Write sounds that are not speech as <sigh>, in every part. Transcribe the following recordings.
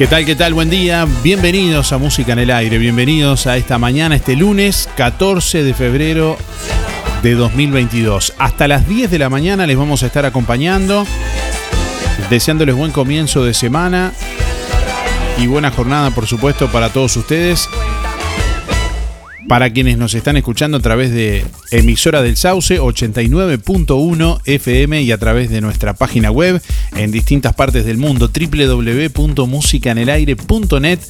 ¿Qué tal? ¿Qué tal? Buen día. Bienvenidos a Música en el Aire. Bienvenidos a esta mañana, este lunes 14 de febrero de 2022. Hasta las 10 de la mañana les vamos a estar acompañando, deseándoles buen comienzo de semana y buena jornada, por supuesto, para todos ustedes. Para quienes nos están escuchando a través de emisora del Sauce 89.1 FM y a través de nuestra página web en distintas partes del mundo www.musicanelaire.net.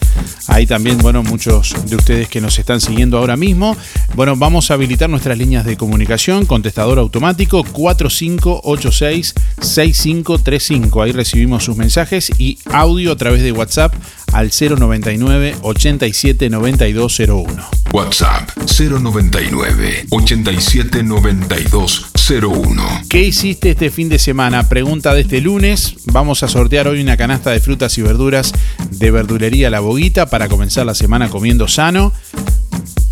Ahí también, bueno, muchos de ustedes que nos están siguiendo ahora mismo. Bueno, vamos a habilitar nuestras líneas de comunicación, contestador automático 4586-6535. Ahí recibimos sus mensajes y audio a través de WhatsApp al 099 87 9201. WhatsApp 099 87 9201. ¿Qué hiciste este fin de semana? Pregunta de este lunes. Vamos a sortear hoy una canasta de frutas y verduras de verdulería La Boguita para comenzar la semana comiendo sano.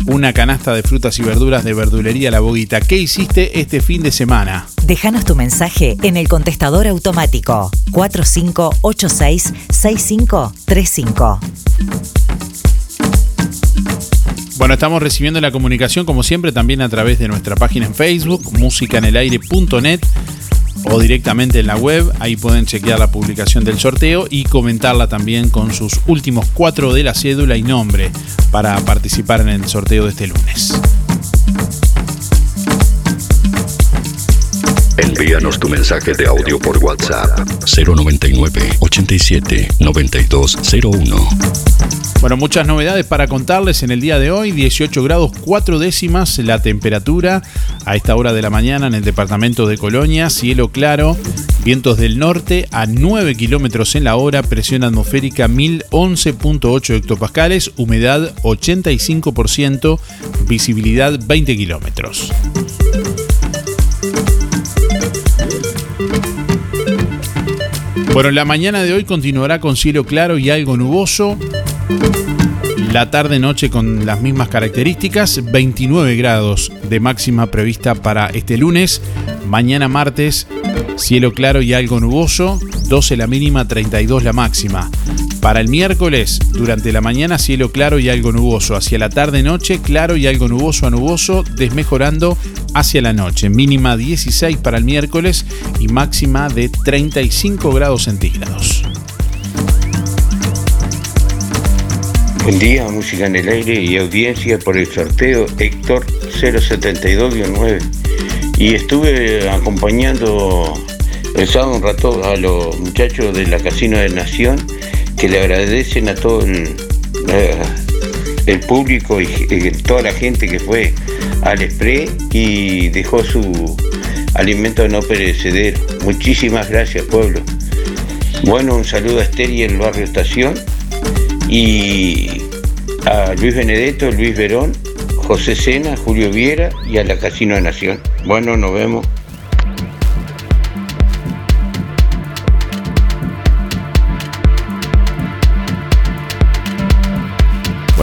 Una canasta de frutas y verduras de verdulería La Boguita. ¿Qué hiciste este fin de semana? Déjanos tu mensaje en el contestador automático 4586-6535. Bueno, estamos recibiendo la comunicación como siempre también a través de nuestra página en Facebook, musicanelaire.net o directamente en la web. Ahí pueden chequear la publicación del sorteo y comentarla también con sus últimos cuatro de la cédula y nombre para participar en el sorteo de este lunes. Envíanos tu mensaje de audio por WhatsApp 099 87 9201. Bueno, muchas novedades para contarles en el día de hoy. 18 grados 4 décimas la temperatura a esta hora de la mañana en el departamento de Colonia. Cielo claro, vientos del norte a 9 kilómetros en la hora, presión atmosférica 1011.8 hectopascales, humedad 85%, visibilidad 20 kilómetros. Bueno, la mañana de hoy continuará con cielo claro y algo nuboso. La tarde-noche con las mismas características, 29 grados de máxima prevista para este lunes. Mañana martes, cielo claro y algo nuboso, 12 la mínima, 32 la máxima. Para el miércoles, durante la mañana cielo claro y algo nuboso. Hacia la tarde-noche, claro y algo nuboso a nuboso, desmejorando hacia la noche. Mínima 16 para el miércoles y máxima de 35 grados centígrados. Buen día, música en el aire y audiencia por el sorteo Héctor 072-9. Y estuve acompañando el un rato a los muchachos de la Casino de Nación que le agradecen a todo el, eh, público y toda la gente que fue al spray y dejó su alimento no perecedero. Muchísimas gracias, pueblo. Bueno, un saludo a Esther y el barrio Estación y a Luis Benedetto, Luis Verón, José Sena, Julio Viera y a la Casino de Nación. Bueno, nos vemos.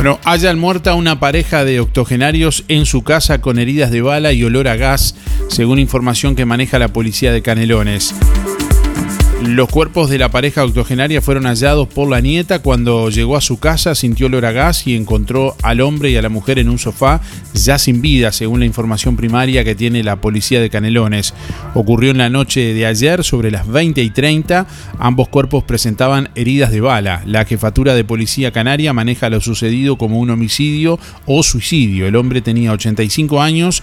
Bueno, hayan muerta una pareja de octogenarios en su casa con heridas de bala y olor a gas, según información que maneja la policía de Canelones. Los cuerpos de la pareja octogenaria fueron hallados por la nieta cuando llegó a su casa, sintió olor a gas y encontró al hombre y a la mujer en un sofá ya sin vida, según la información primaria que tiene la policía de Canelones. Ocurrió en la noche de ayer, sobre las 20 y 30. Ambos cuerpos presentaban heridas de bala. La jefatura de policía canaria maneja lo sucedido como un homicidio o suicidio. El hombre tenía 85 años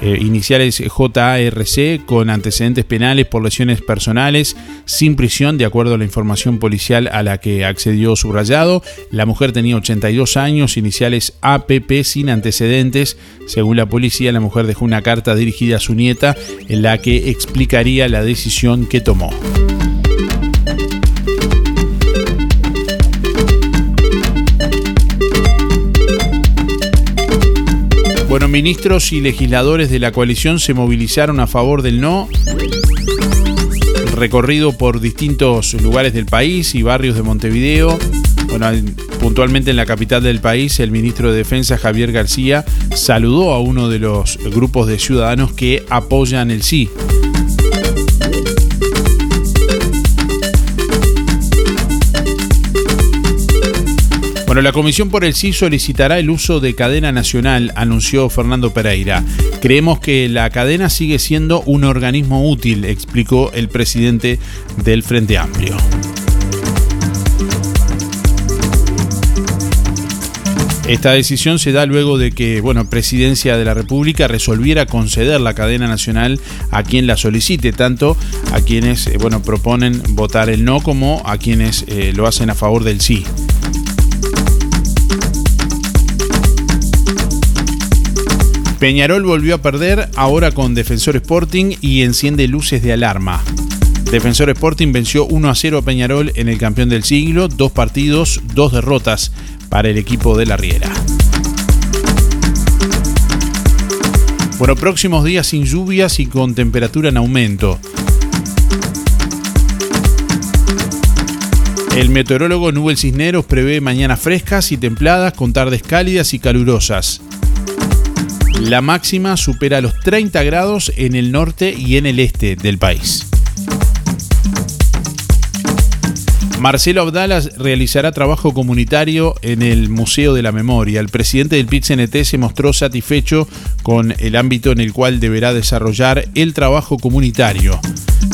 eh, iniciales JARC con antecedentes penales por lesiones personales sin prisión de acuerdo a la información policial a la que accedió subrayado. La mujer tenía 82 años, iniciales APP sin antecedentes. Según la policía, la mujer dejó una carta dirigida a su nieta en la que explicaría la decisión que tomó. Bueno, ministros y legisladores de la coalición se movilizaron a favor del no. Recorrido por distintos lugares del país y barrios de Montevideo. Bueno, puntualmente en la capital del país, el ministro de Defensa Javier García saludó a uno de los grupos de ciudadanos que apoyan el sí. Bueno, la Comisión por el Sí solicitará el uso de cadena nacional, anunció Fernando Pereira. Creemos que la cadena sigue siendo un organismo útil, explicó el presidente del Frente Amplio. Esta decisión se da luego de que, bueno, Presidencia de la República resolviera conceder la cadena nacional a quien la solicite, tanto a quienes, eh, bueno, proponen votar el no como a quienes eh, lo hacen a favor del sí. Peñarol volvió a perder ahora con Defensor Sporting y enciende luces de alarma. Defensor Sporting venció 1 a 0 a Peñarol en el campeón del siglo, dos partidos, dos derrotas para el equipo de la Riera. Bueno, próximos días sin lluvias y con temperatura en aumento. El meteorólogo Nubel Cisneros prevé mañanas frescas y templadas con tardes cálidas y calurosas. La máxima supera los 30 grados en el norte y en el este del país. Marcelo Abdala realizará trabajo comunitario en el Museo de la Memoria. El presidente del PIT-CNT se mostró satisfecho con el ámbito en el cual deberá desarrollar el trabajo comunitario.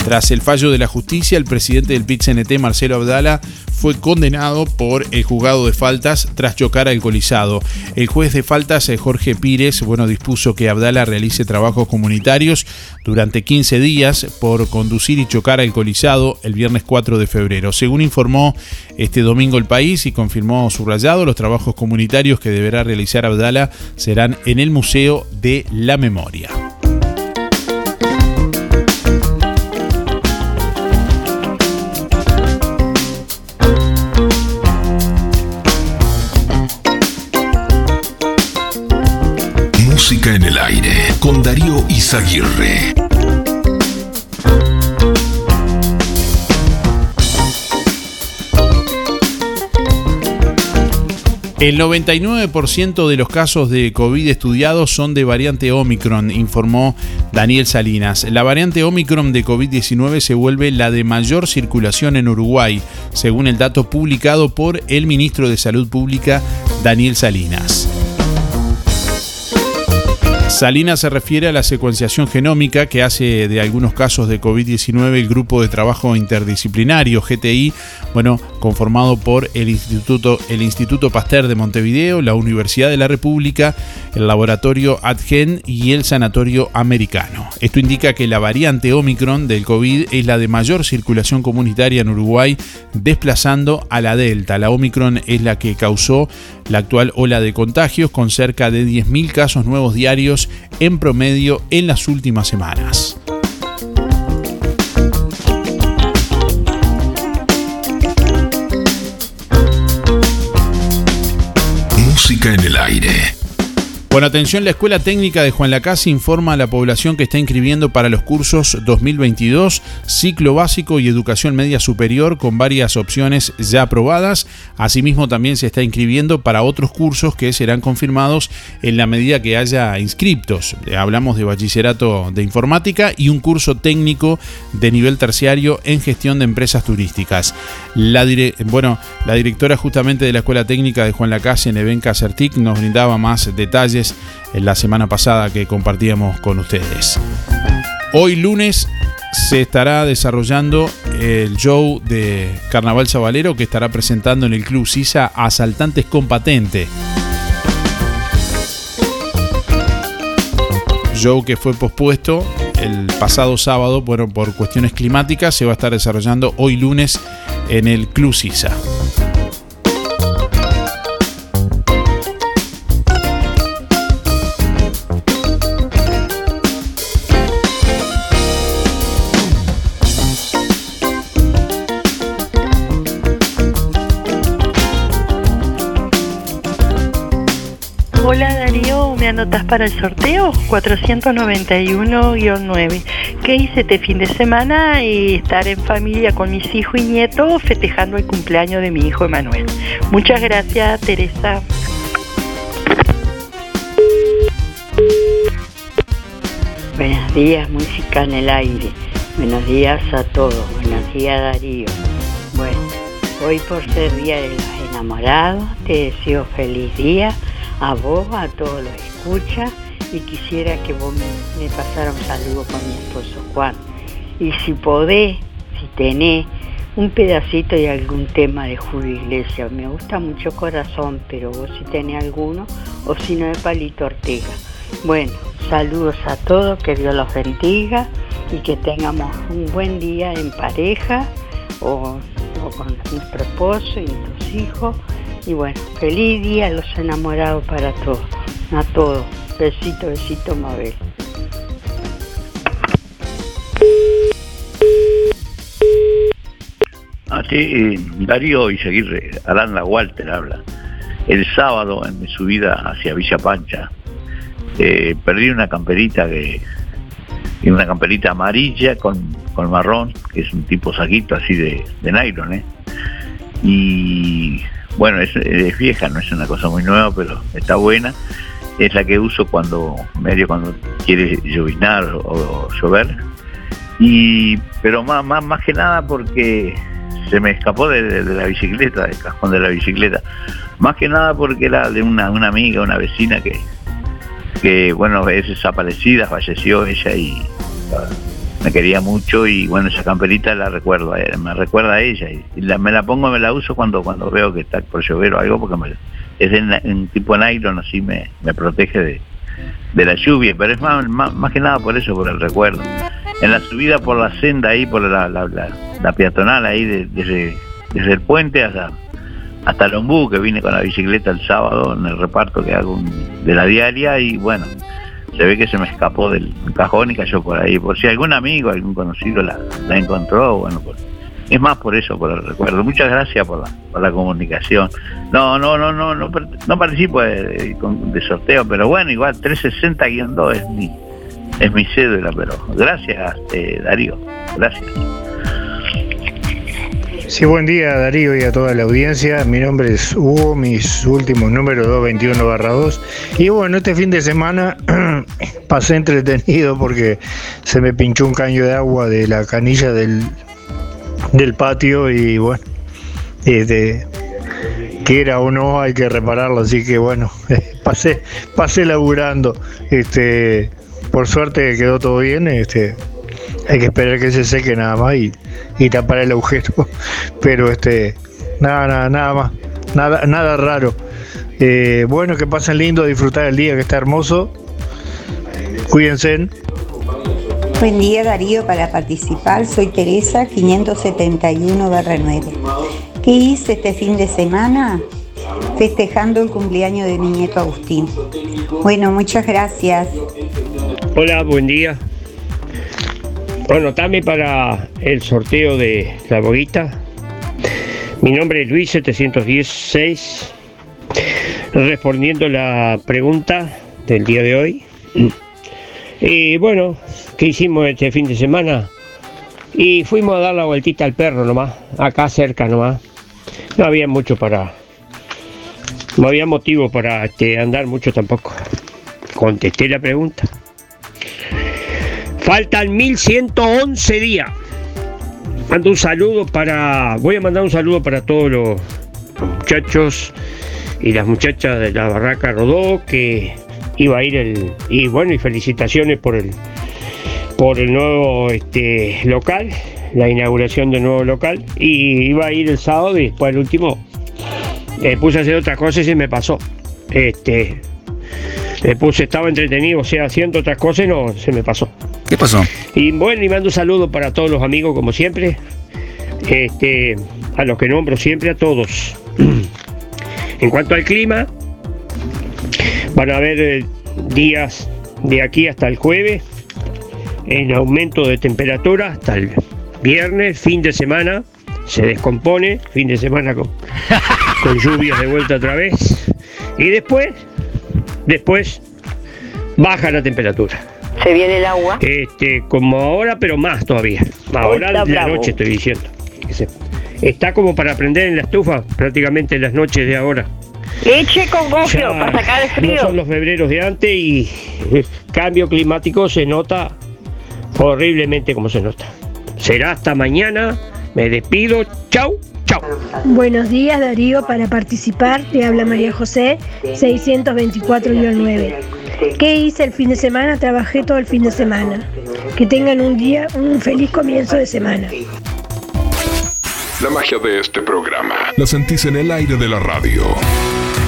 Tras el fallo de la justicia, el presidente del PIT-CNT, Marcelo Abdala, fue condenado por el juzgado de faltas tras chocar alcoholizado. El juez de faltas, eh, Jorge Pires, bueno, dispuso que Abdala realice trabajos comunitarios durante 15 días por conducir y chocar alcoholizado el viernes 4 de febrero. Según informó este domingo el país y confirmó subrayado, los trabajos comunitarios que deberá realizar Abdala serán en el Museo de la Memoria. Con Darío Izaguirre. El 99% de los casos de COVID estudiados son de variante Omicron, informó Daniel Salinas. La variante Omicron de COVID-19 se vuelve la de mayor circulación en Uruguay, según el dato publicado por el ministro de Salud Pública, Daniel Salinas. Salinas se refiere a la secuenciación genómica que hace de algunos casos de COVID-19 el Grupo de Trabajo Interdisciplinario, GTI, bueno, conformado por el Instituto, el Instituto Pasteur de Montevideo, la Universidad de la República, el Laboratorio AdGen y el Sanatorio Americano. Esto indica que la variante Omicron del COVID es la de mayor circulación comunitaria en Uruguay, desplazando a la Delta. La Omicron es la que causó la actual ola de contagios con cerca de 10.000 casos nuevos diarios en promedio en las últimas semanas. En el aire. Bueno, atención, la Escuela Técnica de Juan Lacase informa a la población que está inscribiendo para los cursos 2022, ciclo básico y educación media superior con varias opciones ya aprobadas. Asimismo, también se está inscribiendo para otros cursos que serán confirmados en la medida que haya inscriptos. Hablamos de bachillerato de informática y un curso técnico de nivel terciario en gestión de empresas turísticas. La bueno, la directora justamente de la Escuela Técnica de Juan Lacase, Nevenka Certic, nos brindaba más detalles en la semana pasada que compartíamos con ustedes. Hoy lunes se estará desarrollando el show de Carnaval Chavalero que estará presentando en el Club Sisa Asaltantes con Patente. Show que fue pospuesto el pasado sábado, bueno, por cuestiones climáticas, se va a estar desarrollando hoy lunes en el Club Sisa. Anotas para el sorteo 491-9. ¿Qué hice este fin de semana? Y estar en familia con mis hijos y nietos festejando el cumpleaños de mi hijo Emanuel. Muchas gracias, Teresa. Buenos días, música en el aire. Buenos días a todos. Buenos días, Darío. Bueno, hoy por ser Día de los Enamorados, te deseo feliz día a vos, a todos los escucha y quisiera que vos me, pasara un saludo con mi esposo Juan. Y si podés, si tenés un pedacito de algún tema de Julio Iglesias, me gusta mucho Corazón, pero vos si tenés alguno, o si no de Palito Ortega. Bueno, saludos a todos, que Dios los bendiga y que tengamos un buen día en pareja o, o con nuestro esposo y nuestros hijos. Y bueno, feliz día a los enamorados para todos a todos. Besito, besito, Mabel. Así, eh, Darío Izaguirre, Aranda Walter habla. El sábado en mi subida hacia Villa Pancha, eh, perdí una camperita que una camperita amarilla con, con marrón, que es un tipo saquito así de, de nylon, ¿eh? Y bueno, es, vieja, no es una cosa muy nueva, pero está buena es la que uso cuando medio cuando quiere llovinar o, llover. Y pero más, más, más que nada porque se me escapó de, la bicicleta, del cajón de la bicicleta. Más que nada porque era de una, una amiga, una vecina que, que bueno, es desaparecida, falleció ella y me quería mucho y bueno, esa camperita la recuerdo, me recuerda a ella y la, me la pongo, me la uso cuando cuando veo que está por llover o algo porque es de un tipo nylon, así me, me protege de, de la lluvia, pero es más, más, que nada por eso, por el recuerdo. En la subida por la senda ahí, por la, la, la, peatonal ahí, desde, desde el puente hasta, hasta Lombú, que vine con la bicicleta el sábado en el reparto que hago de la diaria y bueno, se ve que se me escapó del cajón y cayó por ahí. Por si algún amigo, algún conocido la, la encontró, bueno, pues, es más por eso, por el recuerdo. Muchas gracias por la, por la comunicación. No, no, no, no, no, no participo de, sorteo, pero bueno, igual 360-2 es mi, es mi cédula, pero gracias, eh, Darío, gracias. Sí, buen día Darío y a toda la audiencia. Mi nombre es Hugo, mis últimos números 221-2. Y bueno, este fin de semana <clears throat> pasé entretenido porque se me pinchó un caño de agua de la canilla del, del patio y bueno, este, quiera o no hay que repararlo, así que bueno, <laughs> pasé, pasé laburando. Este, por suerte quedó todo bien, este, hay que esperar que se seque nada más y, tapar el agujero. <laughs> Pero este, nada, nada, nada más, nada, nada raro. Eh, bueno, que pasen lindo, disfrutar el día que está hermoso. Cuídense. Buen día Darío para participar. Soy Teresa 571-9. ¿Qué hice este fin de semana? Festejando el cumpleaños de mi nieto Agustín. Bueno, muchas gracias. Hola, buen día. Bueno, también para el sorteo de la boguita. Mi nombre es Luis 716. Respondiendo la pregunta del día de hoy. Y bueno, ¿qué hicimos este fin de semana? Y fuimos a dar la vueltita al perro nomás, acá cerca nomás. No había mucho para. No había motivo para este, andar mucho tampoco. Contesté la pregunta. Faltan 1111 días. Mando un saludo para. Voy a mandar un saludo para todos los muchachos y las muchachas de la Barraca Rodó que iba a ir el. Y bueno, y felicitaciones por el por el nuevo este, local, la inauguración del nuevo local. Y iba a ir el sábado y después el último me puse a hacer otra cosa y se me pasó. Este me puse, estaba entretenido, o sea, haciendo otras cosas y no se me pasó. ¿Qué pasó? Y bueno, y mando un saludo para todos los amigos, como siempre. Este, a los que nombro siempre, a todos. en cuanto al clima, van a haber eh, días de aquí hasta el jueves en aumento de temperatura hasta el viernes, fin de semana, se descompone, fin de semana con, <laughs> con lluvias de vuelta otra vez. Y después, después baja la temperatura. Se viene el agua. Este, como ahora, pero más todavía. Ahora de la noche estoy diciendo. Está como para prender en la estufa prácticamente en las noches de ahora. Leche con gofio para sacar el frío. No son los febreros de antes y el cambio climático se nota horriblemente como se nota. Será hasta mañana. Me despido. Chau. Chau. Buenos días Darío, para participar te habla María José 624-9. ¿Qué hice el fin de semana? Trabajé todo el fin de semana. Que tengan un día, un feliz comienzo de semana. La magia de este programa la sentís en el aire de la radio.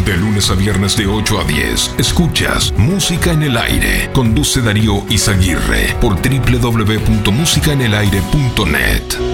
De lunes a viernes de 8 a 10, escuchas Música en el Aire. Conduce Darío Izaguirre por www.musicaenelaire.net.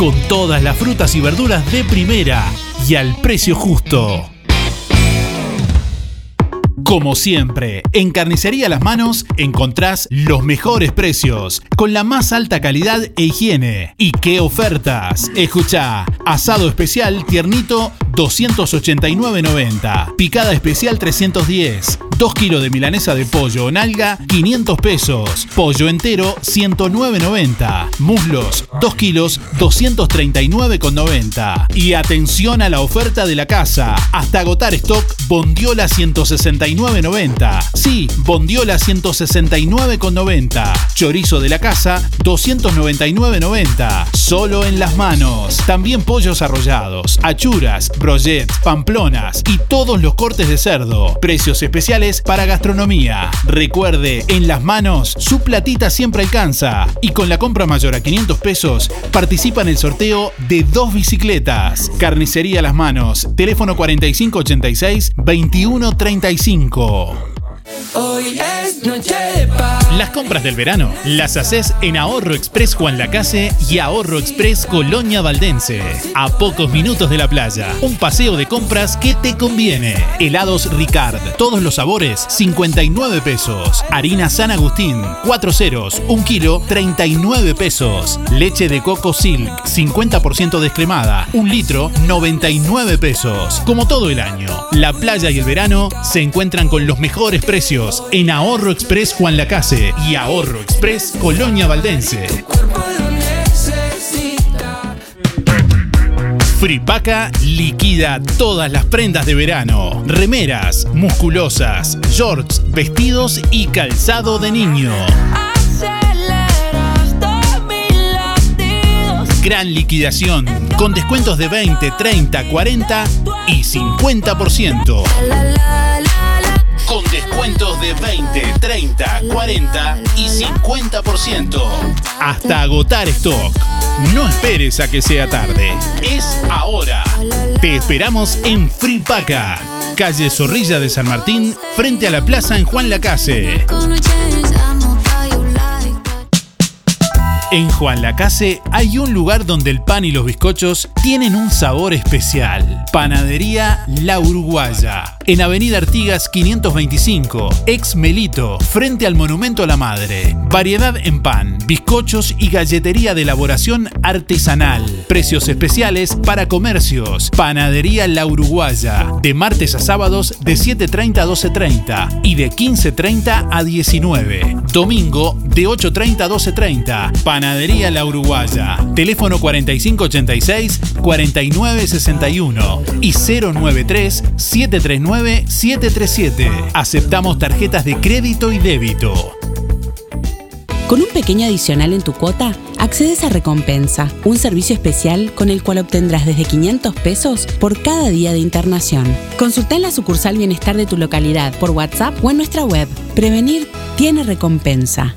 con todas las frutas y verduras de primera y al precio justo. Como siempre, en Carnicería Las Manos encontrás los mejores precios, con la más alta calidad e higiene. ¿Y qué ofertas? Escucha, asado especial tiernito 289.90, picada especial 310, 2 kilos de milanesa de pollo o nalga 500 pesos, pollo entero 109.90, muslos 2 kilos 239.90. Y atención a la oferta de la casa, hasta agotar stock Bondiola 169.90. Sí, Bondiola 169.90. Chorizo de la casa 299.90. Solo en las manos. También pollos arrollados, achuras, brochets, pamplonas y todos los cortes de cerdo. Precios especiales para gastronomía. Recuerde, en las manos su platita siempre alcanza. Y con la compra mayor a 500 pesos participa en el sorteo de dos bicicletas. Carnicería Las Manos. Teléfono 4586 2135. Hoy es noche de paz. Las compras del verano las haces en Ahorro Express Juan Lacase y Ahorro Express Colonia Valdense. A pocos minutos de la playa. Un paseo de compras que te conviene. Helados Ricard. Todos los sabores, 59 pesos. Harina San Agustín. 4 ceros. 1 kilo, 39 pesos. Leche de coco Silk. 50% descremada. 1 litro, 99 pesos. Como todo el año, la playa y el verano se encuentran con los mejores precios en Ahorro Express Juan Lacase y Ahorro Express Colonia Valdense. Fripaca liquida todas las prendas de verano, remeras, musculosas, shorts, vestidos y calzado de niño. Gran liquidación, con descuentos de 20, 30, 40 y 50%. Con descuentos de 20, 30, 40 y 50%. Hasta agotar stock. No esperes a que sea tarde. Es ahora. Te esperamos en Fripaca, calle Zorrilla de San Martín, frente a la plaza en Juan Lacase. En Juan Lacase hay un lugar donde el pan y los bizcochos tienen un sabor especial. Panadería La Uruguaya. En Avenida Artigas 525, ex Melito, frente al Monumento a la Madre. Variedad en pan, bizcochos y galletería de elaboración artesanal. Precios especiales para comercios. Panadería La Uruguaya. De martes a sábados de 7.30 a 12.30 y de 15.30 a 19. Domingo de 8.30 a 12.30. Panadería La Uruguaya. Teléfono 4586-4961 y 093-739-737. Aceptamos tarjetas de crédito y débito. Con un pequeño adicional en tu cuota, accedes a Recompensa, un servicio especial con el cual obtendrás desde 500 pesos por cada día de internación. Consulta en la sucursal Bienestar de tu localidad por WhatsApp o en nuestra web. Prevenir tiene recompensa.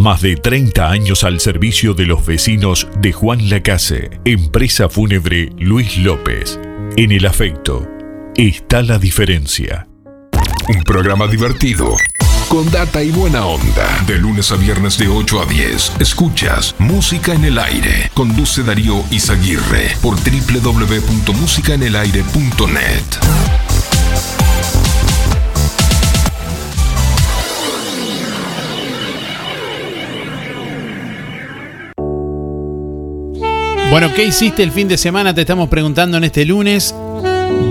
Más de 30 años al servicio de los vecinos de Juan Lacase, empresa fúnebre Luis López. En el afecto está la diferencia. Un programa divertido, con data y buena onda. De lunes a viernes de 8 a 10. Escuchas Música en el Aire. Conduce Darío Izaguirre por www.musicaenelaire.net. Bueno, ¿qué hiciste el fin de semana? Te estamos preguntando en este lunes.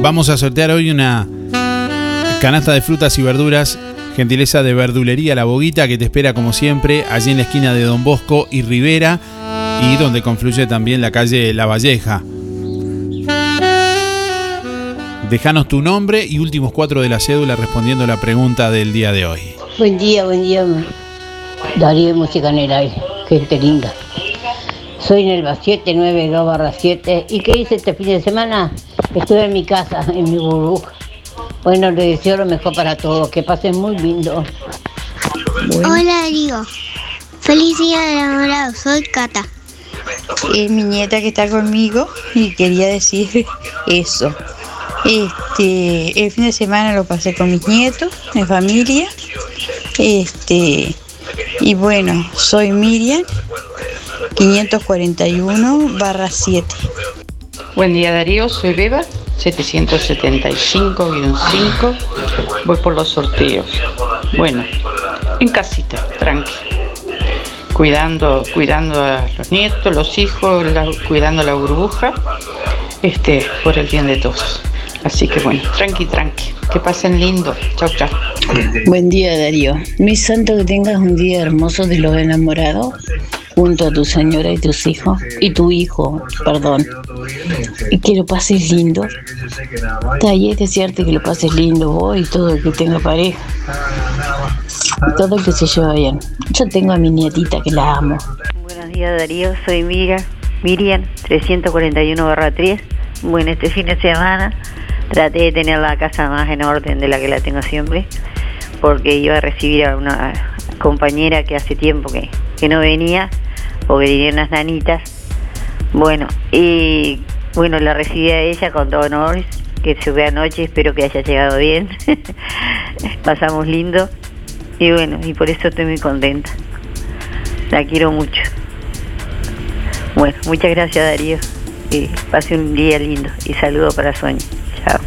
Vamos a sortear hoy una canasta de frutas y verduras, gentileza de verdulería La Boguita, que te espera como siempre allí en la esquina de Don Bosco y Rivera, y donde confluye también la calle La Valleja. Dejanos tu nombre y últimos cuatro de la cédula respondiendo la pregunta del día de hoy. Buen día, buen día. Darío Música en el Aire, gente linda. Soy Nelva 792 barra 7. ¿Y qué hice este fin de semana? Estuve en mi casa, en mi burbuja. Bueno, les deseo lo mejor para todos. Que pasen muy lindo. Hola Darío. Feliz día de enamorado. Soy Cata. Es mi nieta que está conmigo y quería decir eso. Este, el fin de semana lo pasé con mis nietos, mi familia. Este, y bueno, soy Miriam 541 barra 7. Buen día Darío, soy Beba 775-5. Voy por los sorteos. Bueno, en casita, tranqui. Cuidando, cuidando a los nietos, los hijos, la- cuidando la burbuja, este, por el bien de todos. Así que bueno, tranqui, tranqui. Que pasen lindo. Chau, chau. Buen día Darío. Mi santo que tengas un día hermoso de los enamorados junto a tu señora y tus hijos y tu hijo, perdón. Y que lo pases lindo. Taller desearte que lo pases lindo vos y todo el que tenga pareja. Todo el que se lleva bien. Yo tengo a mi nietita que la amo. Buenos días Darío, soy Miriam, Miriam 341-3. Bueno, este fin de semana traté de tener la casa más en orden de la que la tengo siempre, porque iba a recibir a una compañera que hace tiempo que, que no venía, porque tenía unas nanitas. Bueno, y bueno, la recibí a ella con todo honor, que se ve anoche, espero que haya llegado bien. <laughs> Pasamos lindo. Y bueno, y por eso estoy muy contenta. La quiero mucho. Bueno, muchas gracias Darío. Y pase un día lindo. Y saludo para Sonia. Chao.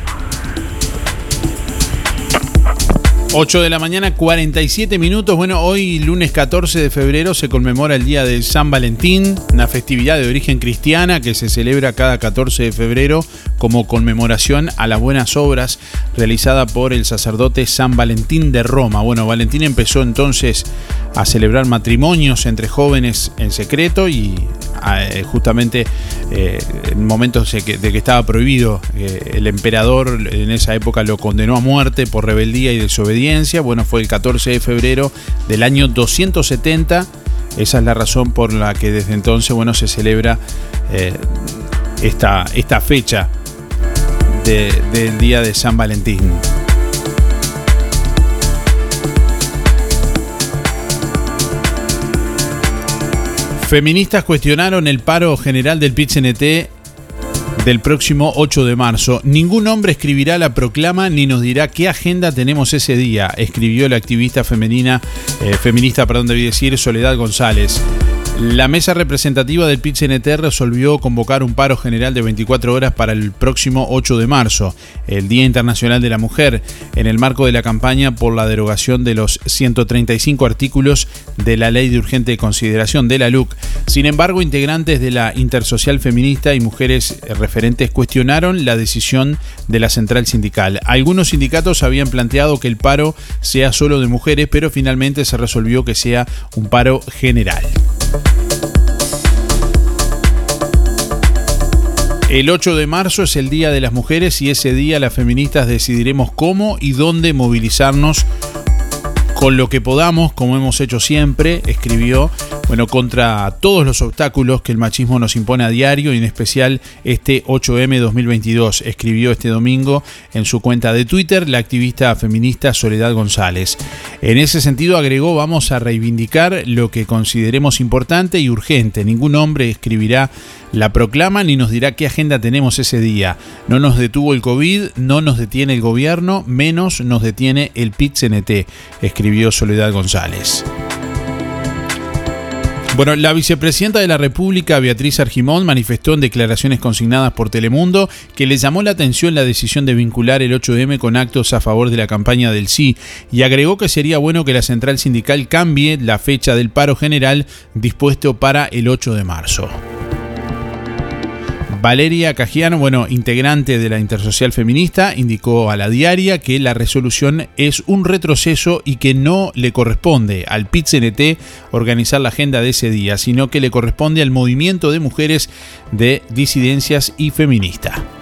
8 de la mañana, 47 minutos. Bueno, hoy lunes 14 de febrero se conmemora el Día de San Valentín, una festividad de origen cristiana que se celebra cada 14 de febrero como conmemoración a las buenas obras realizada por el sacerdote San Valentín de Roma. Bueno, Valentín empezó entonces a celebrar matrimonios entre jóvenes en secreto y justamente eh, en momentos de que, estaba prohibido, eh, el emperador en esa época lo condenó a muerte por rebeldía y desobediencia. Bueno, fue el 14 de febrero del año 270. Esa es la razón por la que desde entonces, bueno, se celebra eh, esta, esta fecha de- del día de San Valentín. Feministas cuestionaron el paro general del PIT-CNT del próximo 8 de marzo. Ningún hombre escribirá la proclama ni nos dirá qué agenda tenemos ese día, escribió la activista femenina, eh, feminista, perdón, debí decir, Soledad González. La mesa representativa del PIT-CNT resolvió convocar un paro general de 24 horas para el próximo 8 de marzo, el Día Internacional de la Mujer, en el marco de la campaña por la derogación de los 135 artículos de la Ley de Urgente Consideración de la LUC. Sin embargo, integrantes de la Intersocial Feminista y mujeres referentes cuestionaron la decisión de la central sindical. Algunos sindicatos habían planteado que el paro sea solo de mujeres, pero finalmente se resolvió que sea un paro general. El 8 de marzo es el Día de las Mujeres y ese día las feministas decidiremos cómo y dónde movilizarnos con lo que podamos, como hemos hecho siempre, escribió bueno, contra todos los obstáculos que el machismo nos impone a diario y en especial este 8M 2022, escribió este domingo en su cuenta de Twitter la activista feminista Soledad González. En ese sentido agregó, vamos a reivindicar lo que consideremos importante y urgente. Ningún hombre escribirá la proclama ni nos dirá qué agenda tenemos ese día. No nos detuvo el COVID, no nos detiene el gobierno, menos nos detiene el PIT-CNT, escribió Soledad González. Bueno, la vicepresidenta de la República, Beatriz Argimón, manifestó en declaraciones consignadas por Telemundo que le llamó la atención la decisión de vincular el 8M con actos a favor de la campaña del sí y agregó que sería bueno que la central sindical cambie la fecha del paro general dispuesto para el 8 de marzo. Valeria Cajiano, bueno, integrante de la Intersocial Feminista, indicó a la diaria que la resolución es un retroceso y que no le corresponde al PIT-CNT organizar la agenda de ese día, sino que le corresponde al movimiento de mujeres de disidencias y feminista.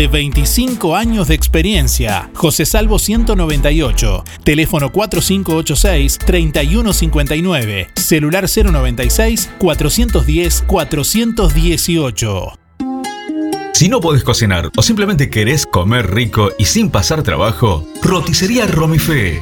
25 años de experiencia. José Salvo 198, teléfono 4586-3159, celular 096-410-418. Si no podés cocinar o simplemente querés comer rico y sin pasar trabajo, roticería Romifé.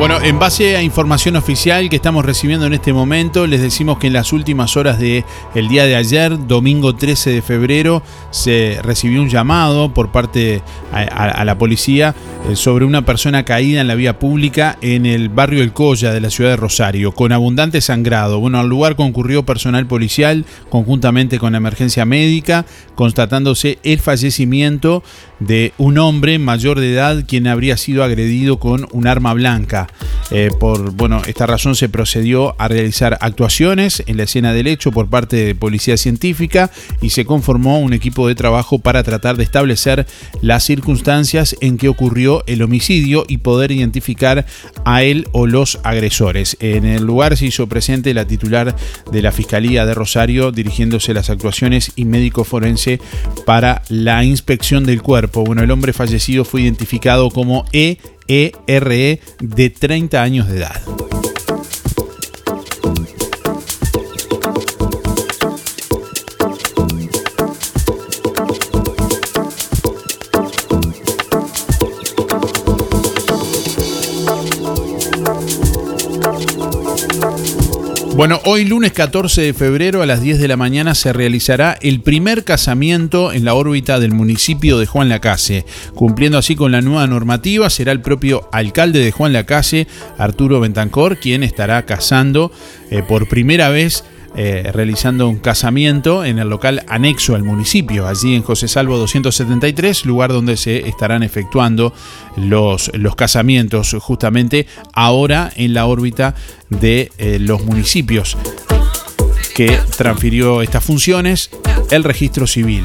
Bueno, en base a información oficial que estamos recibiendo en este momento, les decimos que en las últimas horas del el día de ayer, domingo 13 de febrero, se recibió un llamado por parte a, la policía eh, sobre una persona caída en la vía pública en el barrio El Colla de la ciudad de Rosario, con abundante sangrado. Bueno, al lugar concurrió personal policial conjuntamente con la emergencia médica, constatándose el fallecimiento de un hombre mayor de edad quien habría sido agredido con un arma blanca. Eh, por bueno, esta razón se procedió a realizar actuaciones en la escena del hecho por parte de Policía Científica y se conformó un equipo de trabajo para tratar de establecer las circunstancias en que ocurrió el homicidio y poder identificar a él o los agresores. En el lugar se hizo presente la titular de la Fiscalía de Rosario dirigiéndose las actuaciones y médico forense para la inspección del cuerpo. Bueno, el hombre fallecido fue identificado como E ERE de 30 años de edad. Bueno, hoy lunes 14 de febrero a las 10 de la mañana se realizará el primer casamiento en la órbita del municipio de Juan Lacase. Cumpliendo así con la nueva normativa, será el propio alcalde de Juan Lacase, Arturo Bentancor, quien estará casando eh, por primera vez eh, realizando un casamiento en el local anexo al municipio, allí en José Salvo 273, lugar donde se estarán efectuando los, los casamientos justamente ahora en la órbita de eh, los municipios que transfirió estas funciones el registro civil.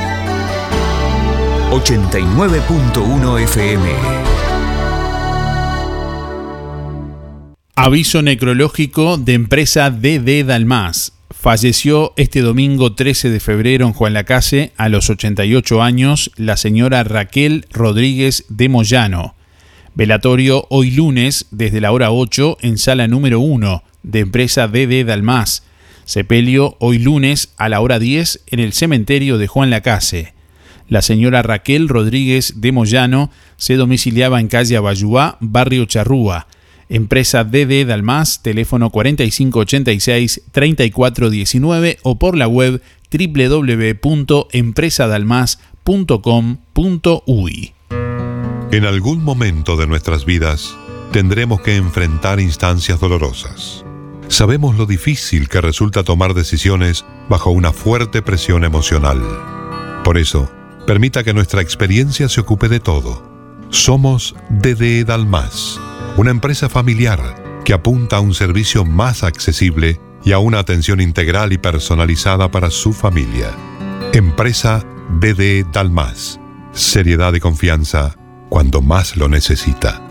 89.1 FM. Aviso necrológico de empresa DD Dalmas. Falleció este domingo 13 de febrero en Juan Lacase, a los 88 años, la señora Raquel Rodríguez de Moyano. Velatorio hoy lunes, desde la hora 8, en sala número 1 de empresa DD Dalmas. Sepelio hoy lunes a la hora 10 en el cementerio de Juan Lacase. La señora Raquel Rodríguez de Moyano se domiciliaba en calle Abayuá, barrio Charrúa. Empresa DD Dalmas, teléfono 4586-3419 o por la web www.empresadalmas.com.uy. En algún momento de nuestras vidas tendremos que enfrentar instancias dolorosas. Sabemos lo difícil que resulta tomar decisiones bajo una fuerte presión emocional. Por eso, permita que nuestra experiencia se ocupe de todo. Somos DD Dalmas una empresa familiar que apunta a un servicio más accesible y a una atención integral y personalizada para su familia. Empresa BD Dalmas. Seriedad y confianza cuando más lo necesita.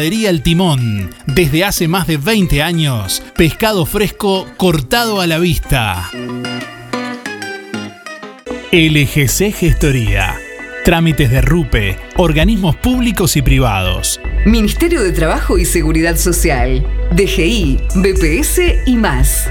El Timón. Desde hace más de 20 años, pescado fresco cortado a la vista. LGC Gestoría. Trámites de RUPE, organismos públicos y privados. Ministerio de Trabajo y Seguridad Social, DGI, BPS y más.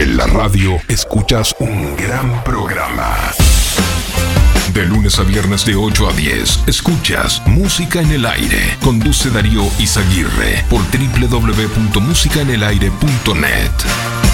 En la radio escuchas un gran programa. De lunes a viernes de 8 a 10, escuchas Música en el Aire. Conduce Darío Izaguirre por www.musicaenelaire.net.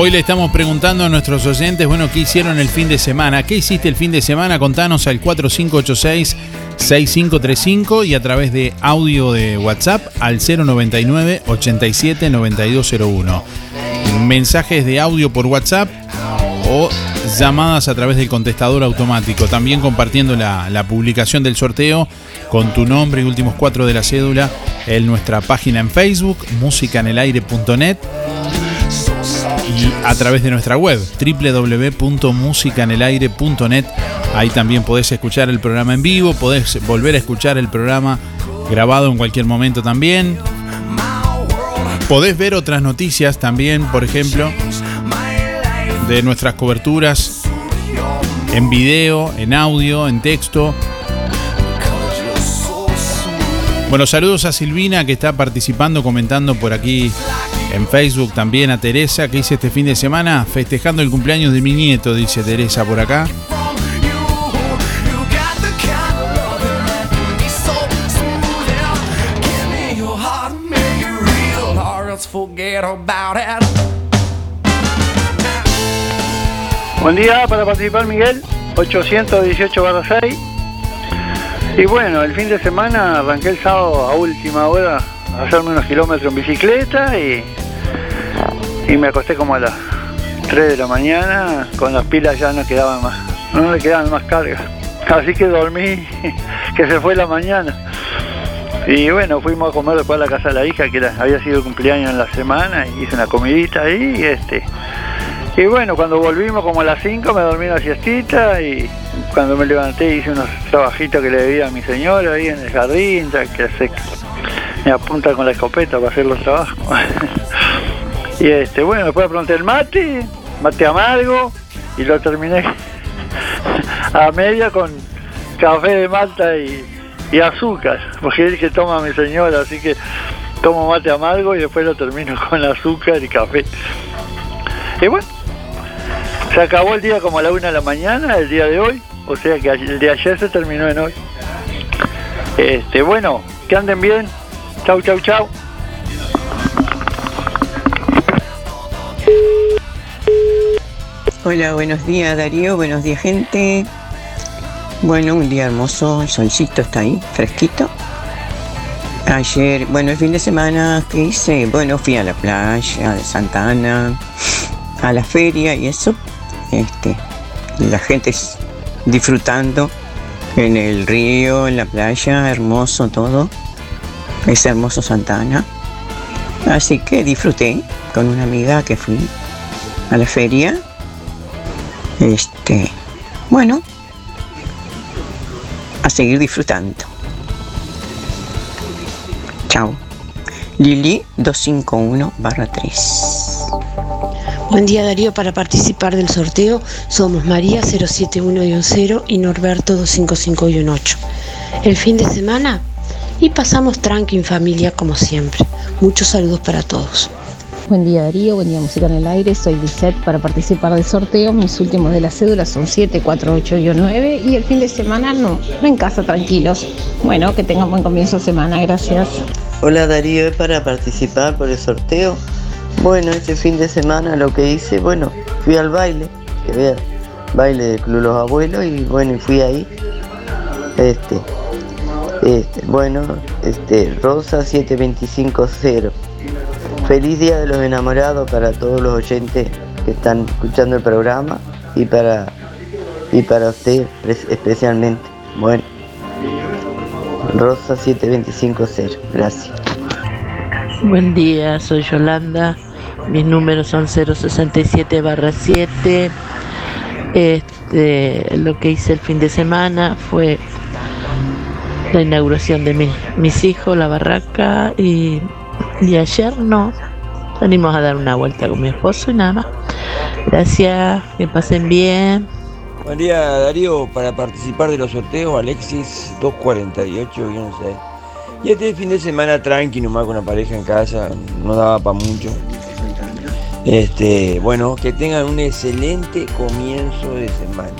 Hoy le estamos preguntando a nuestros oyentes, bueno, ¿qué hicieron el fin de semana? ¿Qué hiciste el fin de semana? Contanos al 4586-6535 y a través de audio de WhatsApp al 099 87 9201. mensajes de audio por WhatsApp o llamadas a través del contestador automático. También compartiendo la, la publicación del sorteo con tu nombre y últimos cuatro de la cédula en nuestra página en Facebook, musicanelaire.net y a través de nuestra web www.musicanelaire.net. Ahí también podés escuchar el programa en vivo, podés volver a escuchar el programa grabado en cualquier momento también. Podés ver otras noticias también, por ejemplo, de nuestras coberturas en video, en audio, en texto. Bueno, saludos a Silvina que está participando, comentando por aquí en Facebook también a Teresa que hice este fin de semana festejando el cumpleaños de mi nieto, dice Teresa por acá. Buen día para participar Miguel, 818 barra 6. Y bueno, el fin de semana arranqué el sábado a última hora hacerme unos kilómetros en bicicleta y, y me acosté como a las 3 de la mañana, con las pilas ya no quedaban más, no le quedaban más cargas. Así que dormí, <laughs> que se fue la mañana. Y bueno, fuimos a comer después a la casa de la hija, que había sido cumpleaños en la semana, y hice una comidita ahí, y este. Y bueno, cuando volvimos como a las 5 me dormí una siestita y cuando me levanté hice unos trabajitos que le debía a mi señora ahí en el jardín, que se me apunta con la escopeta para hacer los trabajos. <laughs> y este, bueno, después apronté el mate, mate amargo, y lo terminé <laughs> a media con café de malta y, y azúcar, porque es que toma mi señora, así que tomo mate amargo y después lo termino <laughs> con azúcar y café. Y bueno, se acabó el día como a la una de la mañana, el día de hoy, o sea que el de ayer se terminó en hoy. Este, bueno, que anden bien. Chau, chau, chau. Hola, buenos días Darío, buenos días gente. Bueno, un día hermoso, el solcito está ahí, fresquito. Ayer, bueno, el fin de semana que hice, bueno, fui a la playa de Santa Ana, a la feria y eso. Este, la gente disfrutando en el río, en la playa, hermoso todo. Es hermoso Santa Ana. Así que disfruté con una amiga que fui a la feria. Este, bueno, a seguir disfrutando. Chao. Lili 251 barra 3. Buen día Darío, para participar del sorteo somos María 071-0 y Norberto 255-8. El fin de semana y pasamos tranqui en familia como siempre. Muchos saludos para todos. Buen día Darío, buen día Música en el Aire, soy Lisette para participar del sorteo. Mis últimos de la cédula son 7, 4, 8 y 9 y el fin de semana no, en casa tranquilos. Bueno, que tengan buen comienzo de semana, gracias. Hola Darío, ¿es para participar por el sorteo? Bueno, este fin de semana lo que hice, bueno, fui al baile, que vea, baile del Club Los Abuelos y bueno, y fui ahí. Este, este, bueno, este, Rosa 7250. Feliz Día de los Enamorados para todos los oyentes que están escuchando el programa y para y para usted especialmente. Bueno, Rosa 7250. Gracias. Buen día, soy Yolanda. Mis números son 067 barra 7. Este, lo que hice el fin de semana fue la inauguración de mi- mis hijos, la barraca y, y ayer no. Salimos a dar una vuelta con mi esposo y nada más. Gracias, que pasen bien. Buen día Darío, para participar de los sorteos Alexis 248-6. Y este fin de semana tranqui, nomás con la pareja en casa, no daba para mucho. Este, bueno, que tengan un excelente comienzo de semana.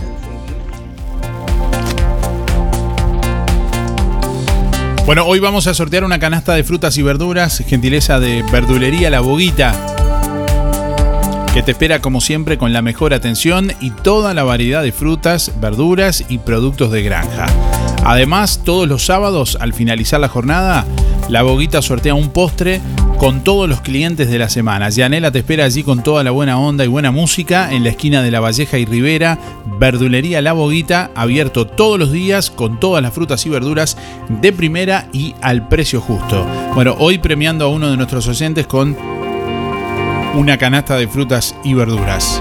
Bueno, hoy vamos a sortear una canasta de frutas y verduras, gentileza de Verdulería La Boguita, que te espera como siempre con la mejor atención y toda la variedad de frutas, verduras y productos de granja. Además, todos los sábados, al finalizar la jornada, La Boguita sortea un postre con todos los clientes de la semana. Yanela te espera allí con toda la buena onda y buena música en la esquina de La Valleja y Rivera. Verdulería La Boguita, abierto todos los días con todas las frutas y verduras de primera y al precio justo. Bueno, hoy premiando a uno de nuestros oyentes con una canasta de frutas y verduras.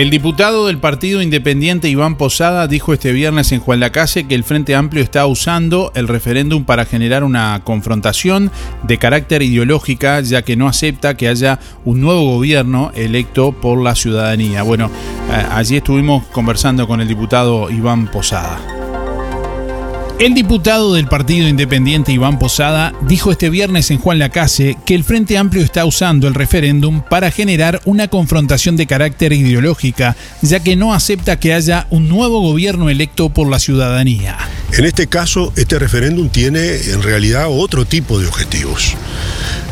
El diputado del Partido Independiente Iván Posada dijo este viernes en Juan Lacase que el Frente Amplio está usando el referéndum para generar una confrontación de carácter ideológica, ya que no acepta que haya un nuevo gobierno electo por la ciudadanía. Bueno, eh, allí estuvimos conversando con el diputado Iván Posada. El diputado del Partido Independiente Iván Posada dijo este viernes en Juan Lacase que el Frente Amplio está usando el referéndum para generar una confrontación de carácter ideológica, ya que no acepta que haya un nuevo gobierno electo por la ciudadanía. En este caso, este referéndum tiene en realidad otro tipo de objetivos,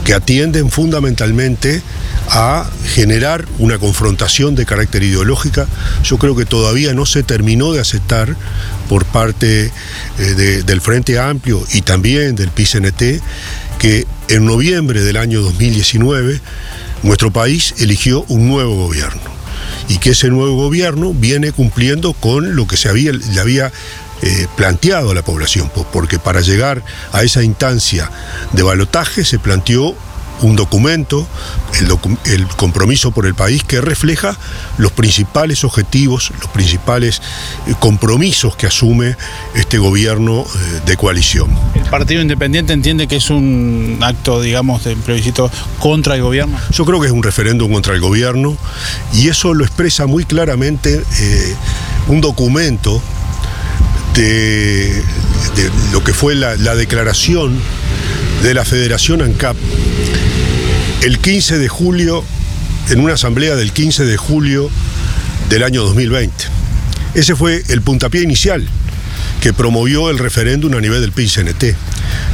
que atienden fundamentalmente a generar una confrontación de carácter ideológica. Yo creo que todavía no se terminó de aceptar por parte eh, de- del Frente Amplio y también del PCNT que en noviembre del año 2019 nuestro país eligió un nuevo gobierno y que ese nuevo gobierno viene cumpliendo con lo que se le había eh, planteado a la población, po- porque para llegar a esa instancia de balotaje se planteó un documento, el, docu- el compromiso por el país, que refleja los principales objetivos, los principales eh, compromisos que asume este gobierno eh, de coalición. El Partido Independiente entiende que es un acto, digamos, de plebiscito contra el gobierno. Yo creo que es un referéndum contra el gobierno y eso lo expresa muy claramente eh, un documento de, lo que fue la, la declaración de la Federación ANCAP el 15 de julio, en una asamblea del 15 de julio del año 2020. Ese fue el puntapié inicial que promovió el referéndum a nivel del PICNT.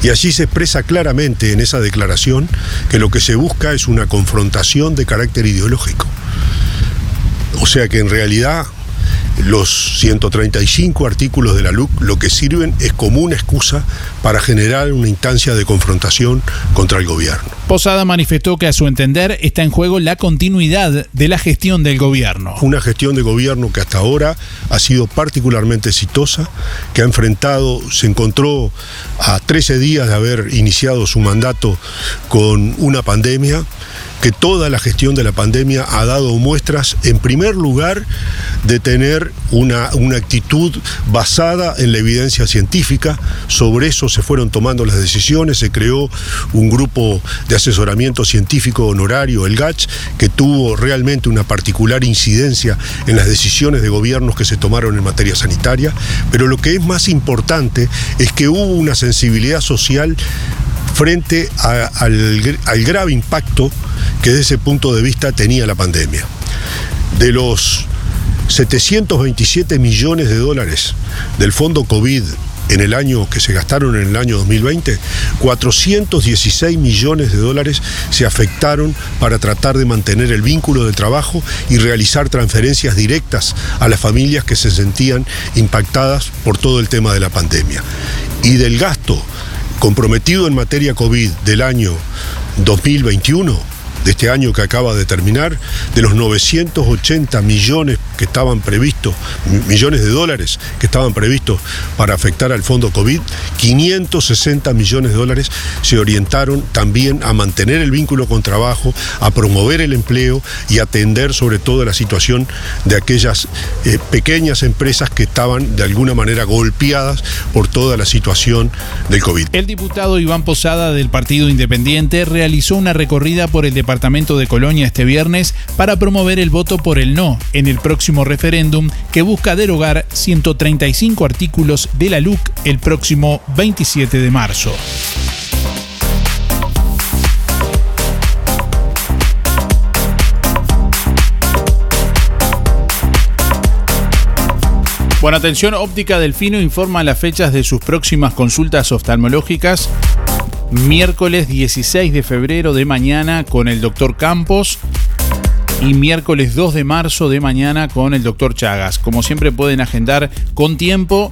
Y allí se expresa claramente en esa declaración que lo que se busca es una confrontación de carácter ideológico. O sea que en realidad los 135 artículos de la LUC lo que sirven es como una excusa para generar una instancia de confrontación contra el gobierno. Posada manifestó que a su entender está en juego la continuidad de la gestión del gobierno. Una gestión de gobierno que hasta ahora ha sido particularmente exitosa, que ha enfrentado, se encontró a 13 días de haber iniciado su mandato con una pandemia, que toda la gestión de la pandemia ha dado muestras, en primer lugar, de tener una, una actitud basada en la evidencia científica. Sobre eso se fueron tomando las decisiones, se creó un grupo de asesoramiento científico honorario, el GACH, que tuvo realmente una particular incidencia en las decisiones de gobiernos que se tomaron en materia sanitaria. Pero lo que es más importante es que hubo una sensibilidad social frente al grave impacto que desde ese punto de vista tenía la pandemia. De los 727 millones de dólares del fondo COVID en el año que se gastaron en el año 2020, 416 millones de dólares se afectaron para tratar de mantener el vínculo de trabajo y realizar transferencias directas a las familias que se sentían impactadas por todo el tema de la pandemia. Y del gasto comprometido en materia COVID del año 2021, de este año que acaba de terminar, de los 980 millones que estaban previstos, mi- millones de dólares que estaban previstos para afectar al fondo COVID, 560 millones de dólares se orientaron también a mantener el vínculo con trabajo, a promover el empleo y atender sobre todo la situación de aquellas eh, pequeñas empresas que estaban de alguna manera golpeadas por toda la situación del COVID. El diputado Iván Posada del Partido Independiente realizó una recorrida por el departamento de Colonia este viernes para promover el voto por el no en el próximo referéndum que busca derogar 135 artículos de la LUC el próximo 27 de marzo. Bueno, atención, Óptica Delfino informa las fechas de sus próximas consultas oftalmológicas Miércoles 16 de febrero de mañana con el doctor Campos. Y miércoles 2 de marzo de mañana con el doctor Chagas. Como siempre pueden agendar con tiempo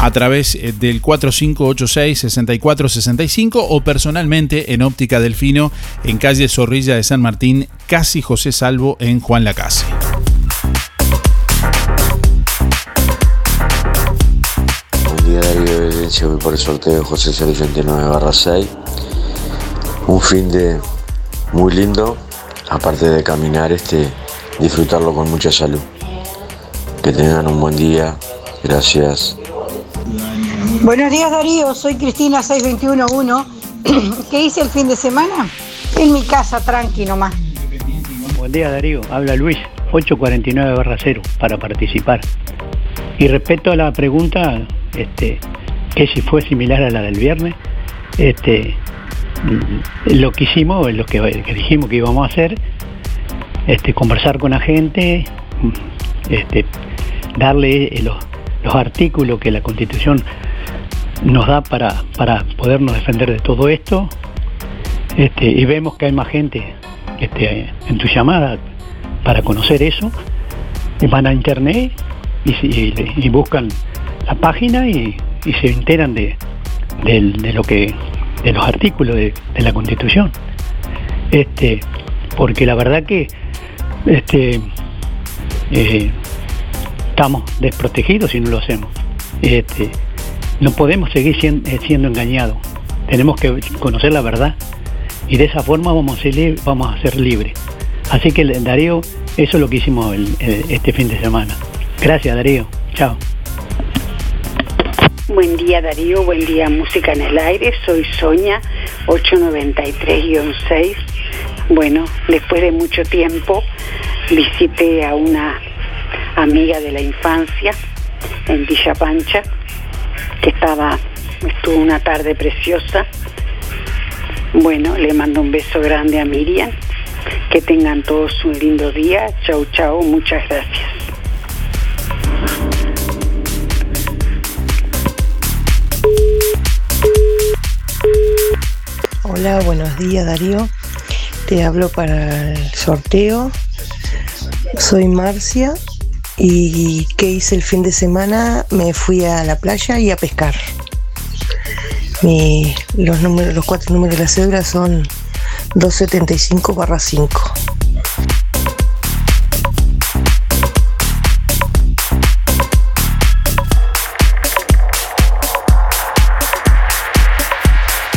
a través eh, del 4586-6465 o personalmente en Óptica Delfino en calle Zorrilla de San Martín, casi José Salvo en Juan Lacase. Evidencia, voy por el sorteo de José 089 barra 6. Un fin de muy lindo, aparte de caminar, este, disfrutarlo con mucha salud. Que tengan un buen día, gracias. Buenos días Darío, soy Cristina 6211. <clears throat> ¿Qué hice el fin de semana? En mi casa, tranqui nomás. Buen día Darío, habla Luis, 849 barra 0 para participar. Y respecto a la pregunta, este, que si fue similar a la del viernes, este, mm, lo que hicimos, lo que, dijimos que íbamos a hacer, este, conversar con la gente, mm, este, darle los, los artículos que la Constitución nos da para, para podernos defender de todo esto. Este, y vemos que hay más gente este, en tu llamada para conocer eso. Van a internet y, y- y buscan la página y, y se enteran de, de lo que de los artículos de, la Constitución. Este, porque la verdad que este, eh, estamos desprotegidos si no lo hacemos. Este, no podemos seguir sien- eh, siendo engañados. Tenemos que conocer la verdad y de esa forma vamos a ser, vamos a ser libres. Así que Darío, eso es lo que hicimos el- este fin de semana. Gracias Darío. Chao. Buen día Darío, buen día Música en el Aire, soy Soña 893-6. Bueno, después de mucho tiempo visité a una amiga de la infancia en Villa Pancha, que estaba, estuvo una tarde preciosa. Bueno, le mando un beso grande a Miriam, que tengan todos un lindo día. Chau, chau, muchas gracias. Hola, buenos días Darío. Te hablo para el sorteo. Soy Marcia y ¿qué hice el fin de semana? Me fui a la playa y a pescar. Los, los cuatro números de la cédula son 275 barra 5.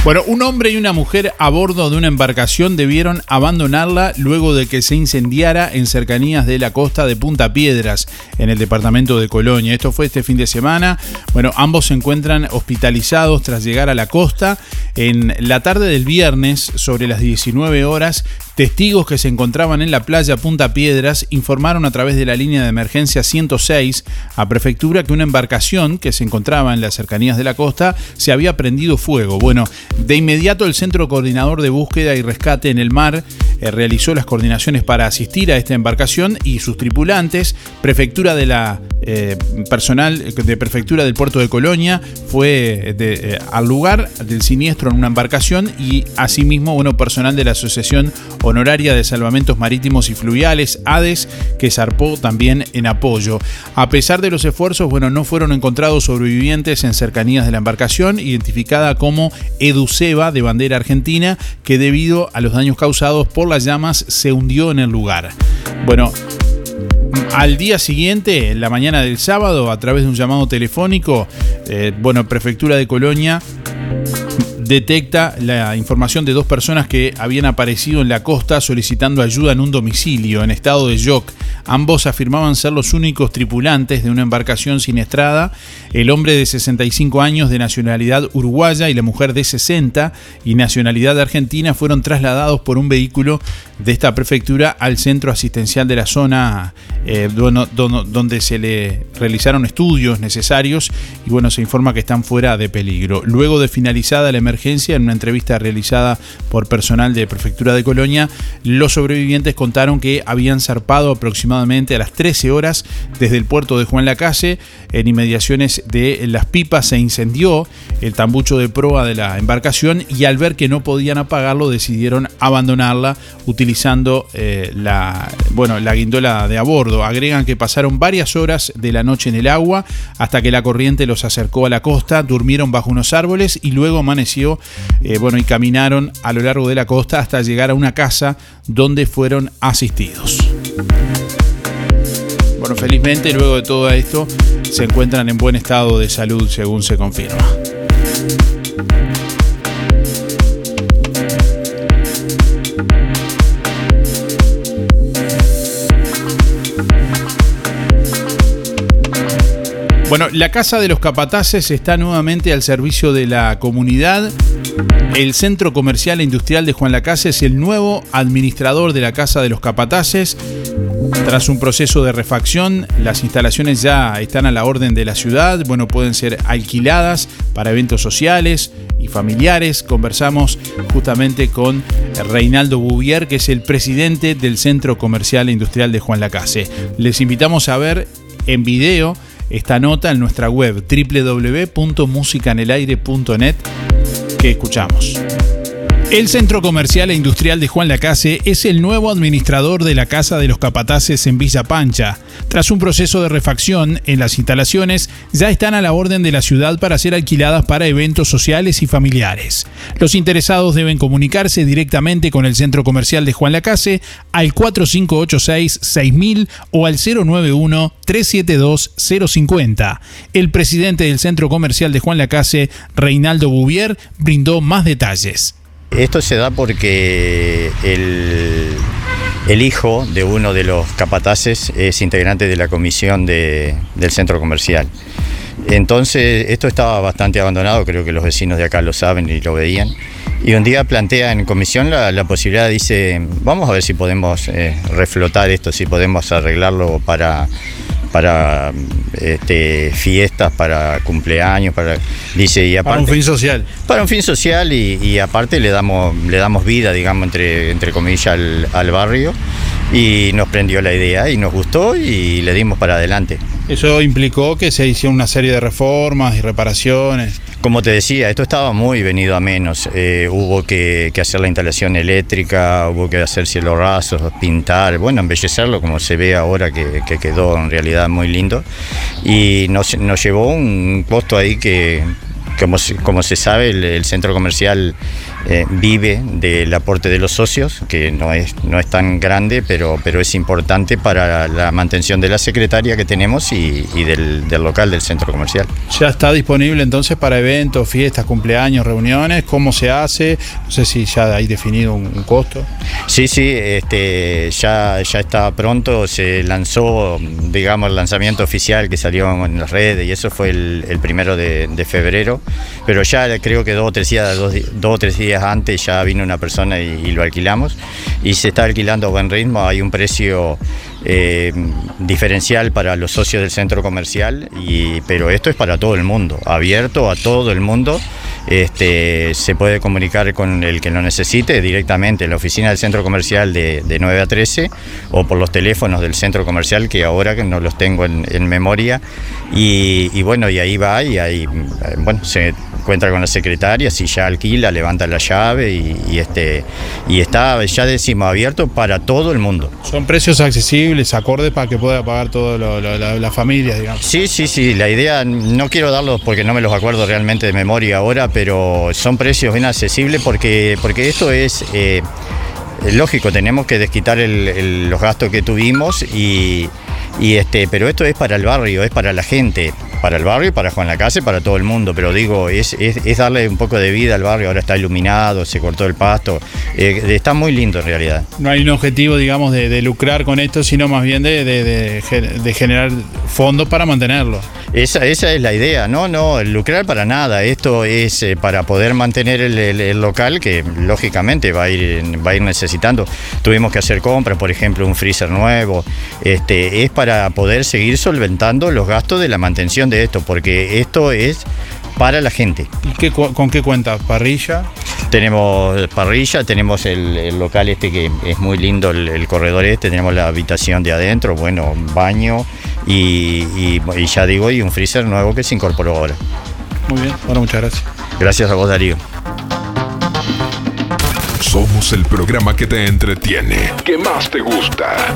Bueno, un hombre y una mujer a bordo de una embarcación debieron abandonarla luego de que se incendiara en cercanías de la costa de Punta Piedras, en el departamento de Colonia. Esto fue este fin de semana. Bueno, ambos se encuentran hospitalizados tras llegar a la costa. En la tarde del viernes, sobre las 19 horas, Testigos que se encontraban en la playa Punta Piedras informaron a través de la línea de emergencia 106 a prefectura que una embarcación que se encontraba en las cercanías de la costa se había prendido fuego. Bueno, de inmediato el Centro Coordinador de Búsqueda y Rescate en el Mar eh, realizó las coordinaciones para asistir a esta embarcación y sus tripulantes. Prefectura de la eh, personal de prefectura del puerto de Colonia fue eh, al lugar del siniestro en una embarcación y asimismo bueno personal de la asociación honoraria de salvamentos marítimos y fluviales ADES que zarpó también en apoyo. A pesar de los esfuerzos, bueno, no fueron encontrados sobrevivientes en cercanías de la embarcación identificada como Educeba de bandera argentina que debido a los daños causados por las llamas se hundió en el lugar. Bueno, al día siguiente, en la mañana del sábado, a través de un llamado telefónico, eh, bueno, Prefectura de Colonia detecta la información de dos personas que habían aparecido en la costa solicitando ayuda en un domicilio en estado de shock. Ambos afirmaban ser los únicos tripulantes de una embarcación siniestrada. El hombre de 65 años de nacionalidad uruguaya y la mujer de 60 y nacionalidad argentina fueron trasladados por un vehículo de esta prefectura al centro asistencial de la zona, eh, donde se le realizaron estudios necesarios y bueno, se informa que están fuera de peligro. Luego de finalizada la emergencia, en una entrevista realizada por personal de Prefectura de Colonia, los sobrevivientes contaron que habían zarpado aproximadamente a las 13 horas desde el puerto de Juan Lacase, en inmediaciones de Las Pipas se incendió el tambucho de proa de la embarcación y al ver que no podían apagarlo decidieron abandonarla utilizando eh, la, bueno, la guindola de a bordo. Agregan que pasaron varias horas de la noche en el agua hasta que la corriente los acercó a la costa, durmieron bajo unos árboles y luego amaneció, eh, bueno, y caminaron a lo largo de la costa hasta llegar a una casa donde fueron asistidos. Bueno, felizmente luego de todo esto se encuentran en buen estado de salud según se confirma. Bueno, la Casa de los Capataces está nuevamente al servicio de la comunidad. El Centro Comercial e Industrial de Juan Lacase es el nuevo administrador de la Casa de los Capataces. Tras un proceso de refacción, las instalaciones ya están a la orden de la ciudad. Bueno, pueden ser alquiladas para eventos sociales y familiares. Conversamos justamente con Reinaldo Bouvier, que es el presidente del Centro Comercial e Industrial de Juan Lacase. Les invitamos a ver en video esta nota en nuestra web www.musicanelaire.net que escuchamos. El Centro Comercial e Industrial de Juan Lacase es el nuevo administrador de la Casa de los Capataces en Villa Pancha. Tras un proceso de refacción en las instalaciones, ya están a la orden de la ciudad para ser alquiladas para eventos sociales y familiares. Los interesados deben comunicarse directamente con el Centro Comercial de Juan Lacase al 4586-6000 o al 091-372-050. El presidente del Centro Comercial de Juan Lacase, Reinaldo Bouvier, brindó más detalles. Esto se da porque el, el hijo de uno de los capataces es integrante de la comisión de- del centro comercial. Entonces, esto estaba bastante abandonado, creo que los vecinos de acá lo saben y lo veían. Y un día plantea en comisión la, la posibilidad, dice, vamos a ver si podemos eh, reflotar esto, si podemos arreglarlo para, para este, fiestas, para cumpleaños, para... Dice, y Para aparte, un fin social. para un fin social y, y aparte le damos, le damos vida, digamos, entre, entre comillas, al, al barrio. Y nos prendió la idea y nos gustó y le dimos para adelante. Eso implicó que se hicieron una serie de reformas y reparaciones. Como te decía, esto estaba muy venido a menos. Eh, hubo que, que hacer la instalación eléctrica, hubo que hacer cielos rasos, pintar, bueno, embellecerlo como se ve ahora que, que quedó en realidad muy lindo. Y nos, nos llevó un costo ahí que, como, como se sabe, el, el centro comercial eh, vive del aporte de los socios, que no es, no es tan grande, pero, pero es importante para la mantención de la secretaria que tenemos y, y del, del local del centro comercial. Ya está disponible entonces para eventos, fiestas, cumpleaños, reuniones. ¿Cómo se hace? No sé si ya hay definido un, un costo. Sí, sí, este, ya, ya está pronto, se lanzó, digamos, el lanzamiento oficial que salió en las redes y eso fue el, el primero de, de febrero, pero ya creo que dos o tres días, dos, dos o tres días antes ya vino una persona y, lo alquilamos y se está alquilando a buen ritmo, hay un precio eh, diferencial para los socios del centro comercial, pero esto es para todo el mundo, abierto a todo el mundo. Este, se puede comunicar con el que lo necesite directamente en la oficina del centro comercial de, de 9 a 13 o por los teléfonos del centro comercial que ahora que no los tengo en, en memoria. Y, y bueno, y ahí va y ahí eh, bueno, se encuentra con la secretaria, si ya alquila, levanta la llave y, y este, y está, ya decimos, abierto para todo el mundo. Son precios accesibles, acordes para que pueda pagar toda la, familia, digamos. Sí, sí, sí, la idea, no quiero darlos porque no me los acuerdo realmente de memoria ahora, pero son precios bien accesibles porque, porque esto es... eh, lógico, tenemos que desquitar el- los gastos que tuvimos y, Y este, pero esto es para el barrio, es para la gente, para el barrio, para Juan Lacase, para todo el mundo. Pero digo, es, es- es darle un poco de vida al barrio. Ahora está iluminado, se cortó el pasto. Eh, está muy lindo en realidad. No hay un objetivo, digamos, de, de lucrar con esto, sino más bien de, de- de gen- de generar fondos para mantenerlo. Esa, esa es la idea, no, no, lucrar para nada. Esto es eh, para poder mantener el, el- el local que lógicamente va a ir va a ir necesitando. Tuvimos que hacer compras, por ejemplo, un freezer nuevo. Este es para poder seguir solventando los gastos de la mantención de esto, porque esto es para la gente. ¿Y qué, con qué cuenta? ¿Parrilla? Tenemos parrilla, tenemos el, el local este que es muy lindo, el, el corredor este, tenemos la habitación de adentro, bueno, baño y, y- y ya digo, y un freezer nuevo que se incorporó ahora. Muy bien, bueno, muchas gracias. Gracias a vos, Darío. Somos el programa que te entretiene, que más te gusta.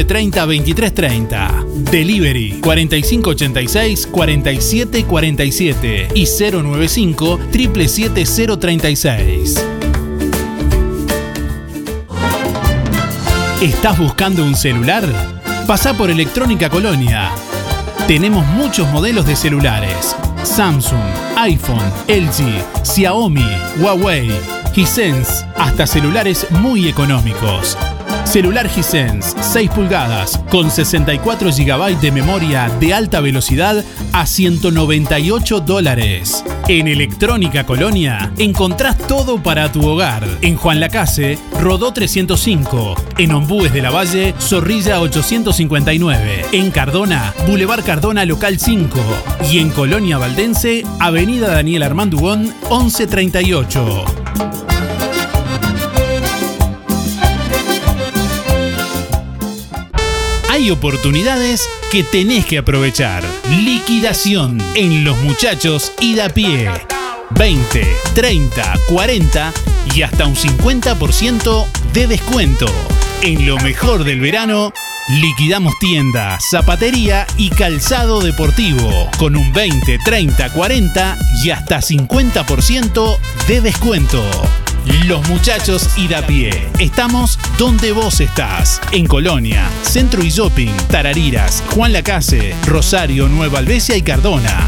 930 2330. Delivery 4586 4747 y 095 77036. ¿Estás buscando un celular? Pasa por Electrónica Colonia. Tenemos muchos modelos de celulares. Samsung, iPhone, LG, Xiaomi, Huawei, Hisense, hasta celulares muy económicos. Celular Hisense 6 pulgadas con 64 GB de memoria de alta velocidad a 198 dólares. En Electrónica Colonia encontrás todo para tu hogar. En Juan Lacase, Rodó 305. En Ombúes de la Valle, Zorrilla 859. En Cardona, Boulevard Cardona Local 5. Y en Colonia Valdense, Avenida Daniel Armandugón 1138. Hay oportunidades que tenés que aprovechar. Liquidación en los muchachos y da pie. 20, 30, 40 y hasta un 50% de descuento. En lo mejor del verano, liquidamos tienda, zapatería y calzado deportivo con un 20, 30, 40 y hasta 50% de descuento. Los muchachos y da pie. Estamos donde vos estás. En Colonia, Centro y Shopping, Tarariras, Juan Lacase, Rosario, Nueva Albesia y Cardona.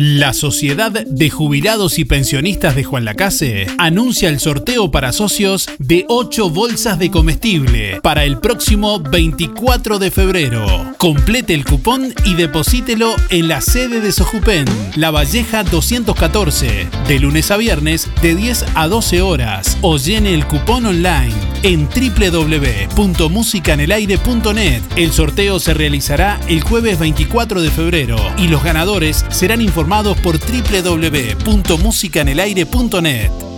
La Sociedad de Jubilados y Pensionistas de Juan Lacase anuncia el sorteo para socios de 8 bolsas de comestible para el próximo 24 de febrero. Complete el cupón y deposítelo en la sede de Sojupen, La Valleja 214, de lunes a viernes de 10 a 12 horas o llene el cupón online en www.musicanelaire.net. El sorteo se realizará el jueves 24 de febrero y los ganadores serán informados por www.musicanelaire.net.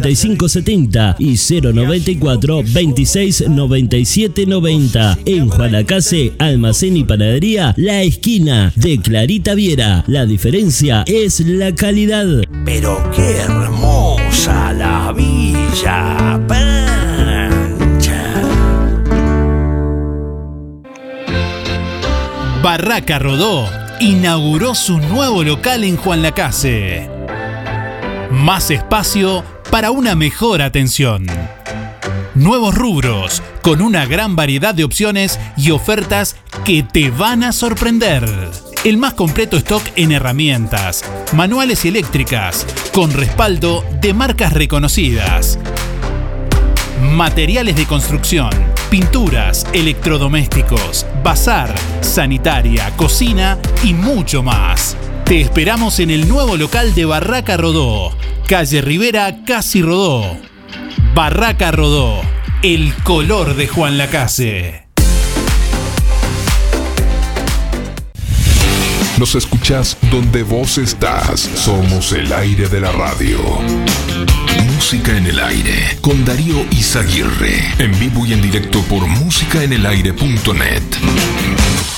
4586-5570 y 094 269790 En Juanacase, Almacén y Panadería, La Esquina de Clarita Viera. La diferencia es la calidad. Pero qué hermosa la Villa Pancha. Barraca Rodó inauguró su nuevo local en Juan Lacase. Más espacio para una mejor atención. Nuevos rubros con una gran variedad de opciones y ofertas que te van a sorprender. El más completo stock en herramientas, manuales y eléctricas, con respaldo de marcas reconocidas. Materiales de construcción, pinturas, electrodomésticos, bazar, sanitaria, cocina y mucho más. Te esperamos en el nuevo local de Barraca Rodó, calle Rivera Casi Rodó. Barraca Rodó, el color de Juan Lacase. Nos escuchás donde vos estás. Somos el aire de la radio. Música en el aire con Darío Izaguirre. En vivo y en directo por músicaenelaire.net.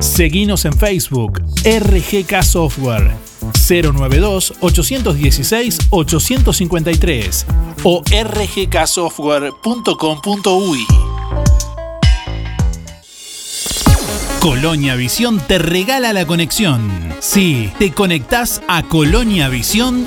Seguinos en Facebook, RGK Software, 092-816-853 o rgksoftware.com.uy. Colonia Visión te regala la conexión. Sí, te conectás a Colonia Visión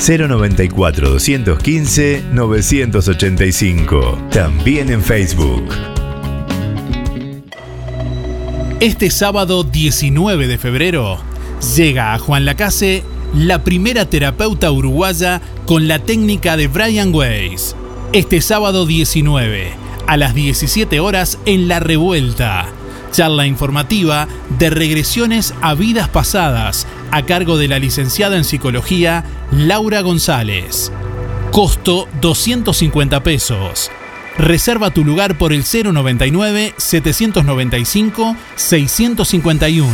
094 215 985. También en Facebook. Este sábado 19 de febrero llega a Juan Lacase la primera terapeuta uruguaya con la técnica de Brian Weiss. Este sábado 19 a las 17 horas en La Revuelta. Charla informativa de regresiones a vidas pasadas a cargo de la licenciada en psicología Laura González. Costo 250 pesos. Reserva tu lugar por el 099-795-651.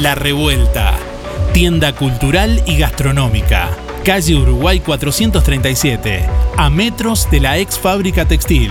La Revuelta. Tienda cultural y gastronómica. Calle Uruguay 437. A metros de la ex fábrica textil.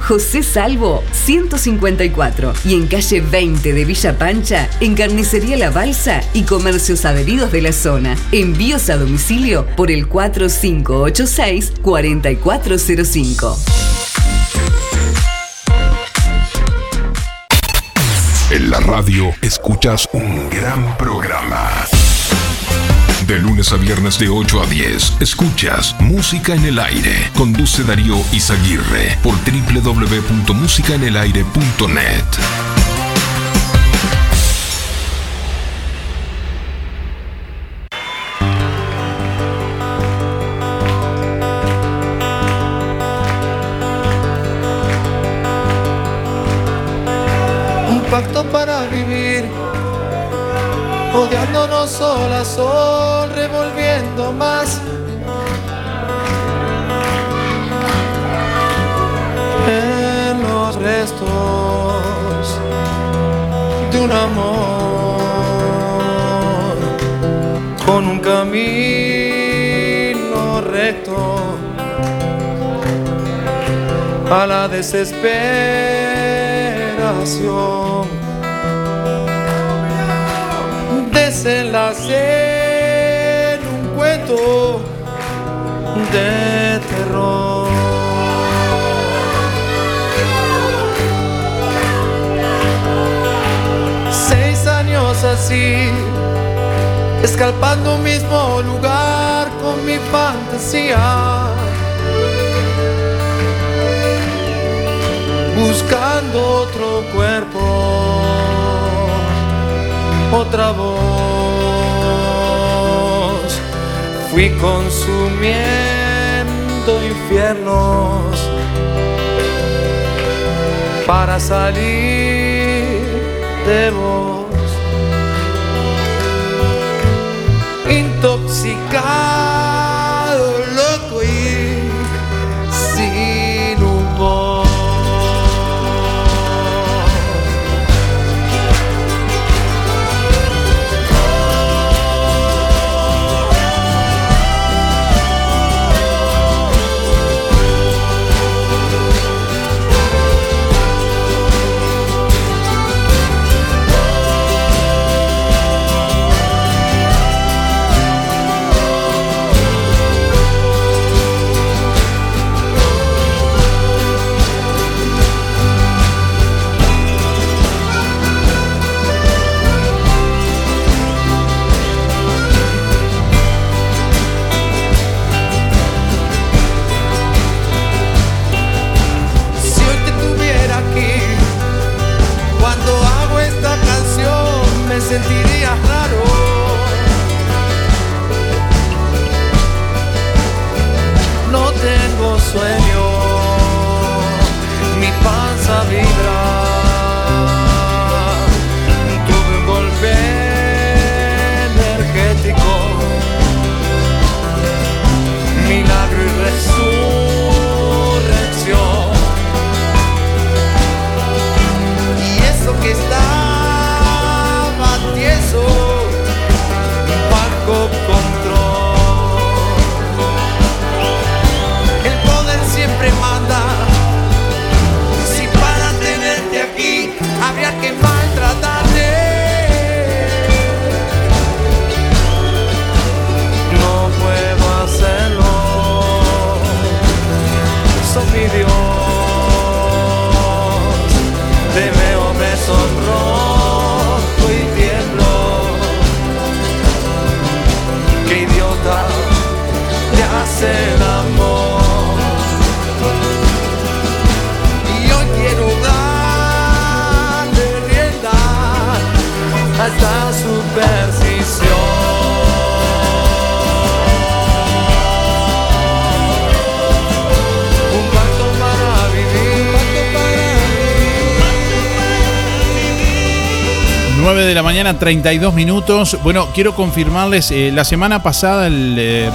José Salvo 154 y en calle 20 de Villa Pancha, en Carnicería La Balsa y comercios adheridos de la zona. Envíos a domicilio por el 4586 4405. En la radio escuchas un gran programa. De lunes a viernes de 8 a 10, escuchas Música en el Aire. Conduce Darío Izaguirre por www.musicaenelaire.net. Un pacto para vivir, odiándonos sol a con un camino recto a la desesperación. Desenlace en un cuento de terror. Así, escalpando un mismo lugar con mi fantasía. buscando otro cuerpo, otra voz. Fui consumiendo infiernos para salir de vos. Intoxicado, de la mañana, 32 minutos. Bueno, quiero confirmarles, eh, la semana pasada, el,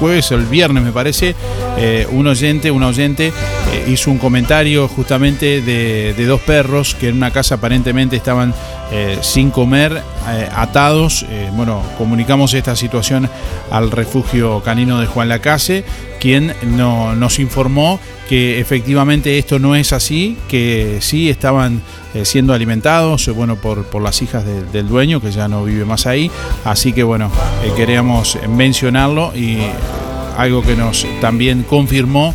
jueves o el viernes me parece, eh, un oyente, un oyente eh, hizo un comentario justamente de dos perros que en una casa aparentemente estaban eh, sin comer, eh, atados. Eh, bueno, comunicamos esta situación al refugio canino de Juan Lacase, quien no- nos informó que efectivamente esto no es así, que sí estaban siendo alimentados, bueno, por, por las hijas de- del dueño, que ya no vive más ahí. Así que bueno, queríamos mencionarlo y algo que nos también confirmó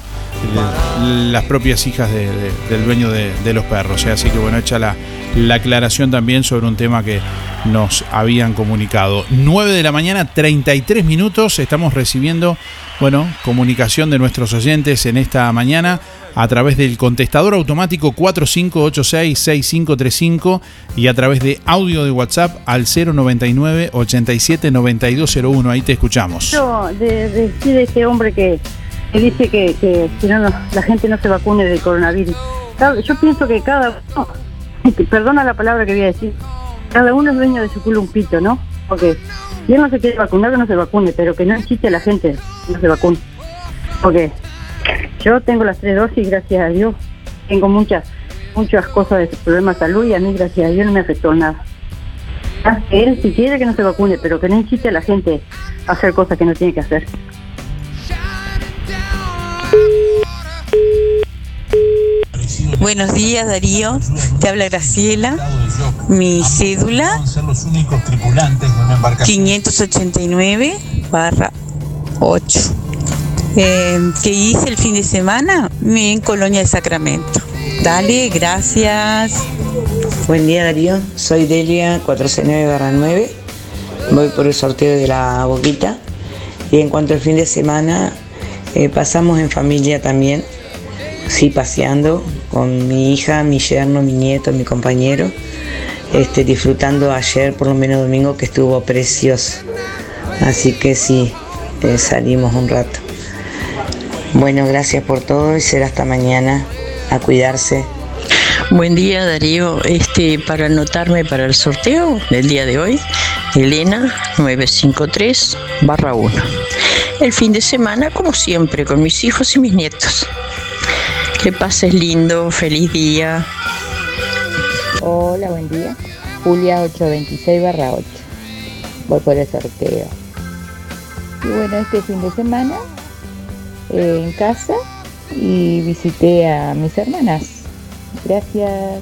las propias hijas de- de- del dueño de, los perros. eh. Así que bueno, hecha la, la aclaración también sobre un tema que nos habían comunicado. 9 de la mañana, 33 minutos. Estamos recibiendo, bueno, comunicación de nuestros oyentes en esta mañana a través del contestador automático 4586-6535 y a través de audio de WhatsApp al 099 87 9201. Ahí te escuchamos. Yo de, de decir de este hombre que, que dice que, que, que no, la gente no se vacune del coronavirus. Yo pienso que cada uno, perdona la palabra que voy a decir, cada uno es dueño de su culo un pito, ¿no? Porque si él no se quiere vacunar, que no se vacune, pero que no existe la gente no se vacune. Porque yo tengo las tres dosis, gracias a Dios. Tengo muchas muchas cosas de problemas de salud y a mí, gracias a Dios, no me afectó nada. Él si quiere que no se vacune, pero que no incite a la gente a hacer cosas que no tiene que hacer. Buenos días Darío, te habla Graciela, mi cédula 589 barra 8. Eh, ¿Qué hice el fin de semana? En Colonia de Sacramento. Dale, gracias. Buen día Darío, soy Delia 469-9, voy por el sorteo de la boquita y en cuanto al fin de semana eh, pasamos en familia también, sí paseando con mi hija, mi yerno, mi nieto, mi compañero, este, disfrutando ayer por lo menos domingo que estuvo precioso, así que sí, eh, salimos un rato. Bueno, gracias por todo y será hasta mañana, a cuidarse. Buen día Darío, este para anotarme para el sorteo del día de hoy, Elena 953 barra 1. El fin de semana, como siempre, con mis hijos y mis nietos. Que pases lindo, feliz día. Hola, buen día. Julia 826 barra 8. Voy por el sorteo. Y bueno, este fin de semana eh, en casa y visité a mis hermanas. Gracias.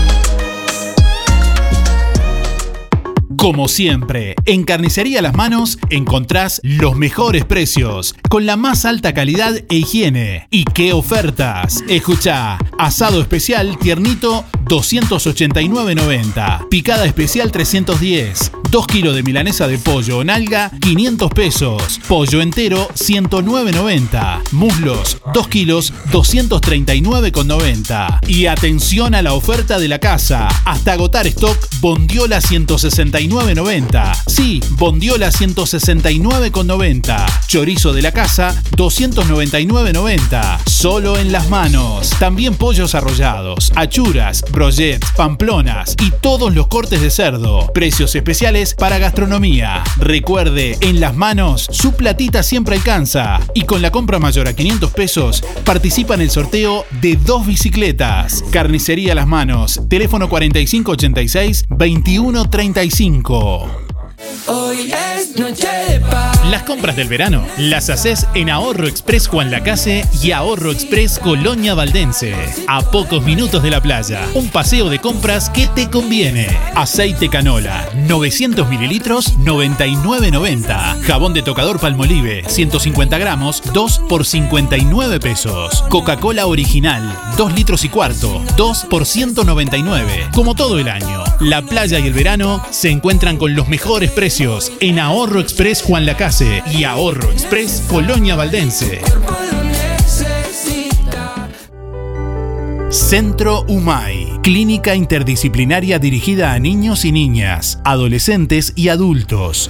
Como siempre, en Carnicería Las Manos encontrás los mejores precios, con la más alta calidad e higiene. ¿Y qué ofertas? Escucha, asado especial tiernito 289.90, picada especial 310, 2 kilos de milanesa de pollo o nalga 500 pesos, pollo entero 109.90, muslos 2 kilos 239.90. Y atención a la oferta de la casa, hasta agotar stock Bondiola 169 169,90. Sí, bondiola 169,90. Chorizo de la casa 299,90. Solo en las manos. También pollos arrollados, achuras, brochets, pamplonas y todos los cortes de cerdo. Precios especiales para gastronomía. Recuerde, en las manos su platita siempre alcanza. Y con la compra mayor a 500 pesos participa en el sorteo de dos bicicletas. Carnicería Las Manos. Teléfono 4586 2135. 5. Las compras del verano las haces en Ahorro Express Juan Lacase y Ahorro Express Colonia Valdense. A pocos minutos de la playa. Un paseo de compras que te conviene. Aceite canola, 900 mililitros, 99,90. Jabón de tocador Palmolive, 150 gramos, 2 por 59 pesos. Coca-Cola original, 2 litros y cuarto, 2 por 199. Como todo el año, la playa y el verano se encuentran con los mejores precios en Ahorro Express Juan Lacase y Ahorro Express Colonia Valdense. Centro UMAI, clínica interdisciplinaria dirigida a niños y niñas, adolescentes y adultos.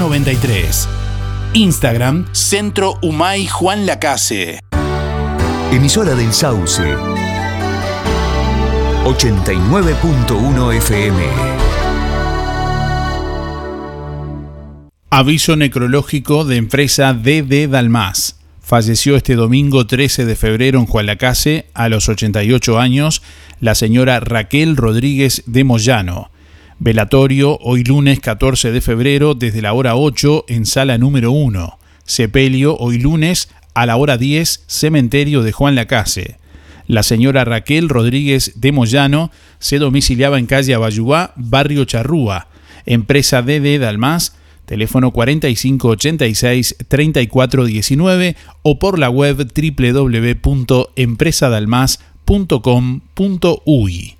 93. Instagram, Centro Humay Juan Lacase. Emisora del Sauce. 89.1 FM. Aviso necrológico de empresa DD Dalmas. Falleció este domingo 13 de febrero en Juan Lacase, a los 88 años, la señora Raquel Rodríguez de Moyano. Velatorio hoy lunes 14 de febrero desde la hora 8 en sala número 1. Sepelio hoy lunes a la hora 10, cementerio de Juan Lacase. La señora Raquel Rodríguez de Moyano se domiciliaba en calle Abayubá, barrio Charrúa. Empresa DD Dalmas, teléfono 4586-3419 o por la web www.empresadalmas.com.uy.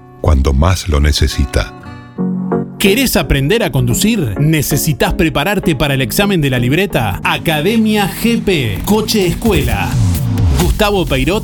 cuando más lo necesita. ¿Querés aprender a conducir? ¿Necesitas prepararte para el examen de la libreta? Academia GP, Coche Escuela. Gustavo Peirot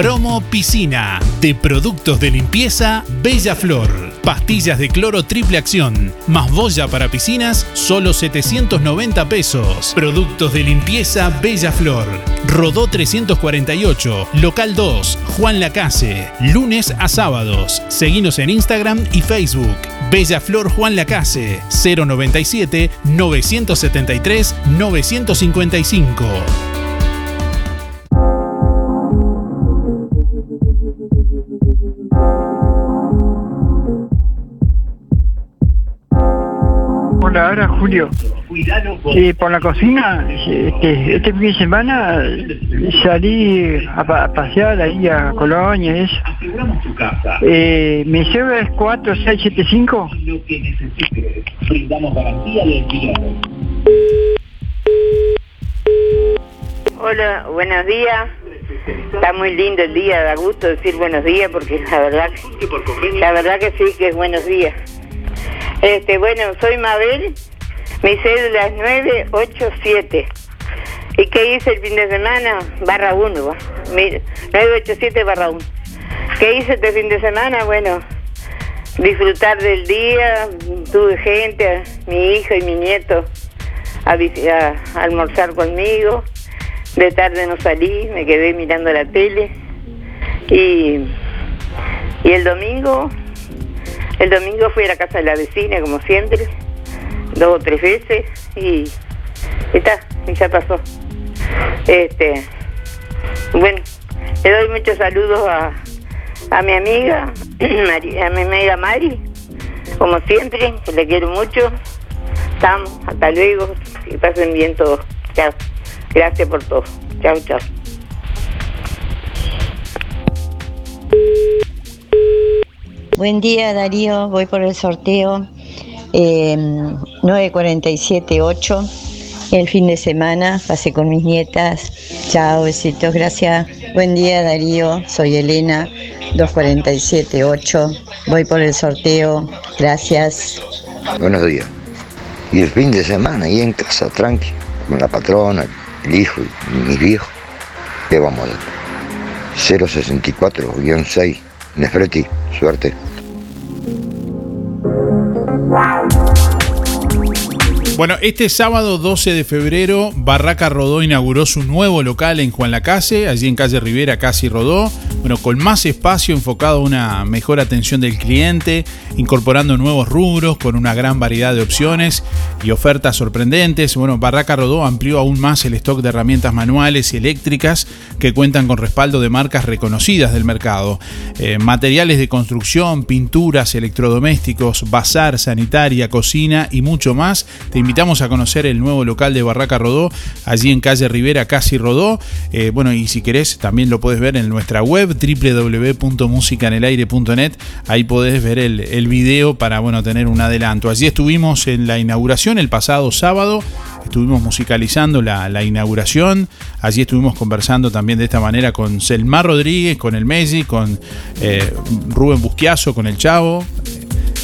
Promo Piscina de productos de limpieza Bella Flor. Pastillas de cloro triple acción, más boya para piscinas, solo 790 pesos. Productos de limpieza Bella Flor. Rodó 348, local 2, Juan Lacase. Lunes a sábados. Seguinos en Instagram y Facebook. Bella Flor Juan Lacase. 097 973 955. Hola, ahora Julio. Eh, por la cocina, este, este fin de semana salí a, pa- a pasear ahí a Colonia eso. Eh, mi cédula es 4675. Hola, buenos días. Está muy lindo el día, da gusto decir buenos días porque la verdad, la verdad que sí que es buenos días. Este, bueno, soy Mabel, mi cédula es 987. ¿Y qué hice el fin de semana? Barra 1, 987 barra 1. ¿Qué hice este fin de semana? Bueno, disfrutar del día, tuve gente, mi hijo y mi nieto a, a almorzar conmigo. De tarde no salí, me quedé mirando la tele. Y, y el domingo, el domingo fui a la casa de la vecina, como siempre, dos o tres veces, y, está, y ya pasó. Este, bueno, le doy muchos saludos a, a mi amiga, <clears throat> a mi amiga Mari, como siempre, que le quiero mucho. Estamos, hasta luego, que pasen bien todos. Chao. Gracias por todo. Chao, chao. Buen día Darío, voy por el sorteo eh, 9478 el fin de semana, pasé con mis nietas. Chao, besitos, gracias. Buen día Darío, soy Elena 2478, voy por el sorteo, gracias. Buenos días. Y el fin de semana ahí en casa, tranqui, con la patrona, el hijo y mis viejos. ¿Qué vamos a dar? 064-6. Nefreti, suerte. Bueno, este sábado 12 de febrero, Barraca Rodó inauguró su nuevo local en Juan Lacase, allí en calle Rivera, casi Rodó. Con más espacio enfocado a una mejor atención del cliente, incorporando nuevos rubros, con una gran variedad de opciones y ofertas sorprendentes. Bueno, Barraca Rodó amplió aún más el stock de herramientas manuales y eléctricas que cuentan con respaldo de marcas reconocidas del mercado. Eh, materiales de construcción, pinturas, electrodomésticos, bazar, sanitaria, cocina y mucho más. Te invitamos a conocer el nuevo local de Barraca Rodó, allí en calle Rivera, casi Rodó. Eh, bueno, y si querés, también lo puedes ver en nuestra web www.musicanelaire.net. Ahí podés ver el, el video para bueno, tener un adelanto. Allí estuvimos en la inauguración el pasado sábado. Estuvimos musicalizando la, la inauguración. Allí estuvimos conversando también de esta manera con Selmar Rodríguez, con el Messi, con eh, Rubén Busquiazo, con el Chavo,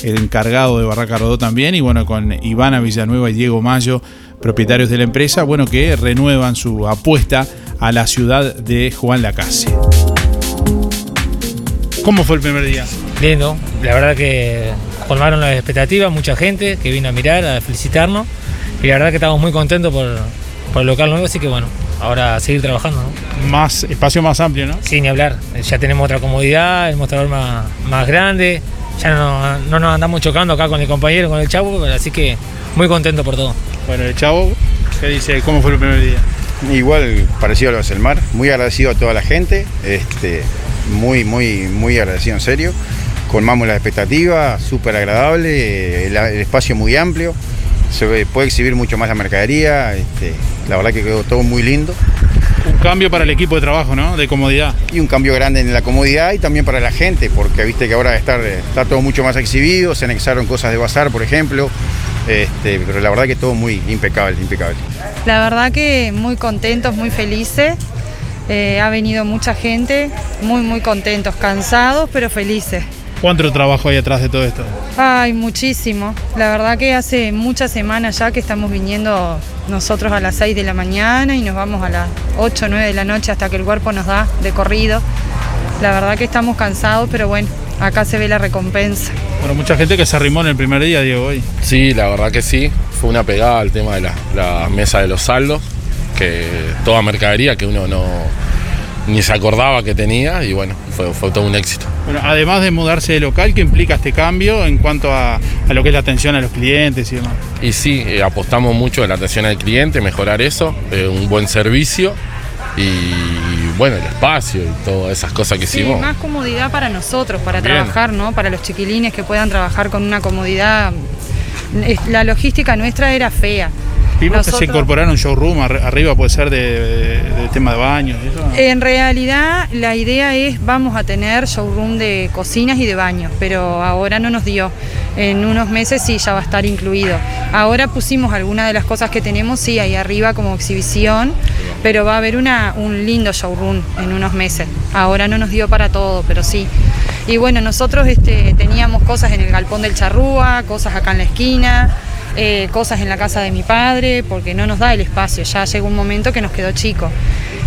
el encargado de Barraca Rodó también, y bueno, con Ivana Villanueva y Diego Mayo, propietarios de la empresa, bueno, que renuevan su apuesta a la ciudad de Juan Lacase. ¿Cómo fue el primer día? Lindo, la verdad que colmaron las expectativas, mucha gente que vino a mirar, a felicitarnos y la verdad que estamos muy contentos por, por el local nuevo, así que bueno, ahora a seguir trabajando. ¿no? Más espacio más amplio, ¿no? Sí, ni hablar, ya tenemos otra comodidad, el mostrador más, más grande, ya no, no nos andamos chocando acá con el compañero, con el chavo, así que muy contento por todo. Bueno, el chavo, ¿qué dice? ¿Cómo fue el primer día? Igual parecido a lo de Selmar, muy agradecido a toda la gente, este, muy, muy, muy agradecido en serio. Colmamos las expectativas, súper agradable, el, el espacio muy amplio, se puede exhibir mucho más la mercadería, este, la verdad que quedó todo muy lindo. Un cambio para el equipo de trabajo, ¿no? De comodidad. Y un cambio grande en la comodidad y también para la gente, porque viste que ahora está, está todo mucho más exhibido, se anexaron cosas de bazar, por ejemplo, este, pero la verdad que todo muy impecable, impecable. La verdad que muy contentos, muy felices. Eh, ha venido mucha gente, muy muy contentos, cansados pero felices. ¿Cuánto trabajo hay atrás de todo esto? Ay, muchísimo. La verdad que hace muchas semanas ya que estamos viniendo nosotros a las 6 de la mañana y nos vamos a las 8 o 9 de la noche hasta que el cuerpo nos da de corrido. La verdad que estamos cansados, pero bueno, acá se ve la recompensa. Bueno, mucha gente que se arrimó en el primer día, Diego, hoy. Sí, la verdad que sí. Fue una pegada al tema de la, la mesa de los saldos, que toda mercadería que uno no ni se acordaba que tenía y bueno, fue, fue todo un éxito. Bueno, además de mudarse de local, ¿qué implica este cambio en cuanto a, a lo que es la atención a los clientes y demás? Y sí, eh, apostamos mucho en la atención al cliente, mejorar eso, eh, un buen servicio y bueno, el espacio y todas esas cosas que Sí, hicimos. más comodidad para nosotros, para Bien. trabajar, ¿no? Para los chiquilines que puedan trabajar con una comodidad. La logística nuestra era fea. Vimos que se Nosotros- incorporaron showroom ar- arriba, puede ser de, de- de tema de baños. En realidad la idea es vamos a tener showroom de cocinas y de baños, pero ahora no nos dio. En unos meses sí ya va a estar incluido. Ahora pusimos algunas de las cosas que tenemos sí ahí arriba como exhibición, pero va a haber una, un lindo showroom en unos meses. Ahora no nos dio para todo, pero sí. Y bueno, nosotros este, teníamos cosas en el galpón del charrúa, cosas acá en la esquina, eh, cosas en la casa de mi padre, porque no nos da el espacio, ya llegó un momento que nos quedó chico.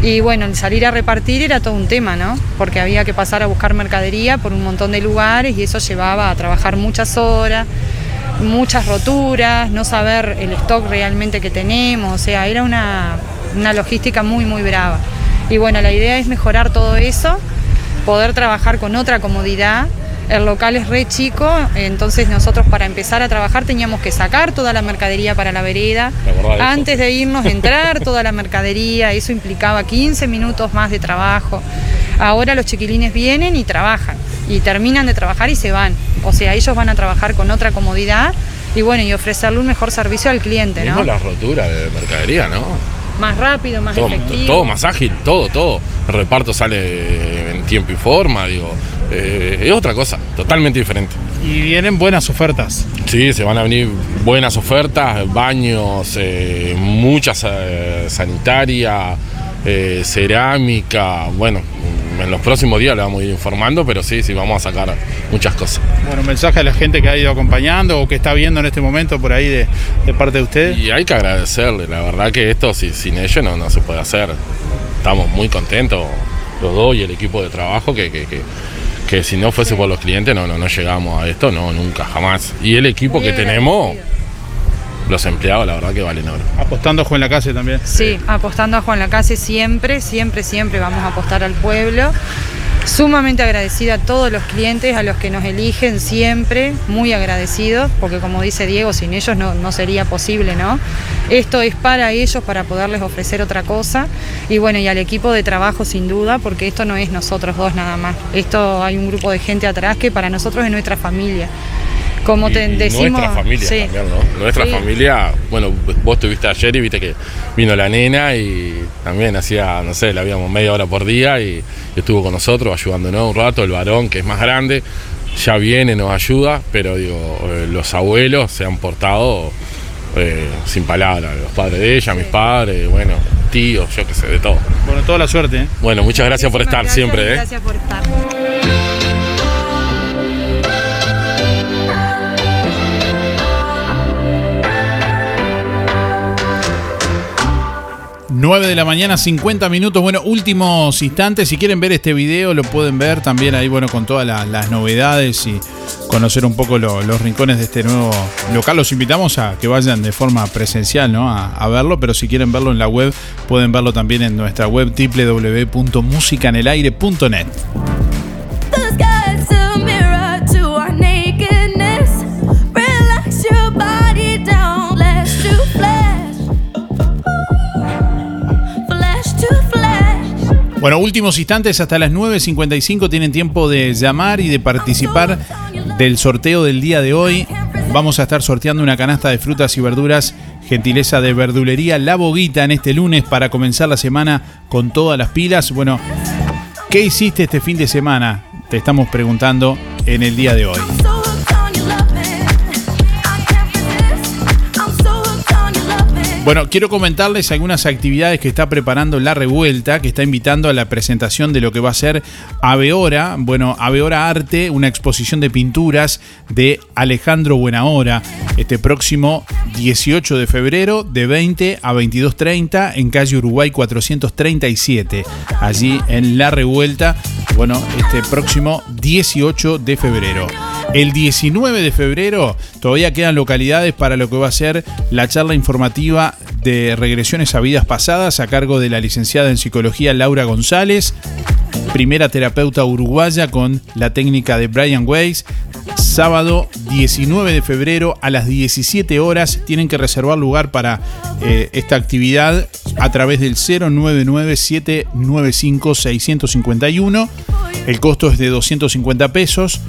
Y bueno, el salir a repartir era todo un tema, ¿no? Porque había que pasar a buscar mercadería por un montón de lugares y eso llevaba a trabajar muchas horas, muchas roturas, no saber el stock realmente que tenemos, o sea, era una, una logística muy, muy brava. Y bueno, la idea es mejorar todo eso, poder trabajar con otra comodidad. El local es re chico, entonces nosotros para empezar a trabajar teníamos que sacar toda la mercadería para la vereda. Antes de irnos, entrar toda la mercadería, eso implicaba 15 minutos más de trabajo. Ahora los chiquilines vienen y trabajan, y terminan de trabajar y se van. O sea, ellos van a trabajar con otra comodidad y bueno, y ofrecerle un mejor servicio al cliente, Mismo ¿no? las roturas de mercadería, ¿no? Más rápido, más Todo, efectivo. todo más ágil, todo, todo. El reparto sale en tiempo y forma, digo. Eh, es otra cosa, totalmente diferente. Y vienen buenas ofertas. Sí, se van a venir buenas ofertas, baños, eh, muchas eh, sanitaria, eh, cerámica. Bueno, en los próximos días le vamos a ir informando, pero sí, sí, vamos a sacar muchas cosas. Bueno, mensaje a la gente que ha ido acompañando o que está viendo en este momento por ahí de, de parte de ustedes. Y hay que agradecerle, la verdad que esto si- sin ellos no, no se puede hacer. Estamos muy contentos, los dos y el equipo de trabajo, que, que, que- que si no fuese por los clientes no, no, no llegamos a esto, no, nunca, jamás. Y el equipo que tenemos, los empleados, la verdad que valen oro. Apostando a Juan la Casa también. Sí, apostando a Juan Lacase siempre, siempre, siempre vamos a apostar al pueblo. Sumamente agradecida a todos los clientes, a los que nos eligen siempre, muy agradecidos, porque como dice Diego, sin ellos no, no sería posible, ¿no? Esto es para ellos, para poderles ofrecer otra cosa. Y bueno, y al equipo de trabajo sin duda, porque esto no es nosotros dos nada más. Esto hay un grupo de gente atrás que para nosotros es nuestra familia. Como te decimos. nuestra familia sí. también, ¿no? Nuestra Sí. familia, bueno, vos estuviste ayer y viste que vino la nena y también hacía, no sé, la víamos media hora por día y, y estuvo con nosotros ayudándonos un rato, el varón que es más grande, ya viene, nos ayuda, pero digo, eh, los abuelos se han portado eh, sin palabras, los padres de ella, mis padres, bueno, tíos, yo qué sé, de todo. Bueno, toda la suerte. ¿eh? Bueno, muchas gracias por estar Gracias, siempre, ¿eh? Gracias por estar. 9 de la mañana, 50 minutos. Bueno, últimos instantes. Si quieren ver este video, lo pueden ver también ahí, bueno, con todas la- las novedades y conocer un poco lo- los rincones de este nuevo local. Los invitamos a que vayan de forma presencial, ¿no? A, a verlo, pero si quieren verlo en la web, pueden verlo también en nuestra web www.musicanelaire.net. Bueno, últimos instantes hasta las 9.55 tienen tiempo de llamar y de participar del sorteo del día de hoy. Vamos a estar sorteando una canasta de frutas y verduras, gentileza de verdulería La Boguita en este lunes para comenzar la semana con todas las pilas. Bueno, ¿qué hiciste este fin de semana? Te estamos preguntando en el día de hoy. Bueno, quiero comentarles algunas actividades que está preparando La Revuelta, que está invitando a la presentación de lo que va a ser Aveora, bueno, Aveora Arte, una exposición de pinturas de Alejandro Buenahora, este próximo 18 de febrero de 20 a 22.30 en calle Uruguay 437, allí en La Revuelta, bueno, este próximo 18 de febrero. El 19 de febrero todavía quedan localidades para lo que va a ser la charla informativa de regresiones a vidas pasadas a cargo de la licenciada en psicología Laura González, primera terapeuta uruguaya con la técnica de Brian Weiss. Sábado 19 de febrero a las 17 horas tienen que reservar lugar para eh, esta actividad a través del 099-795-651. El costo es de 250 pesos.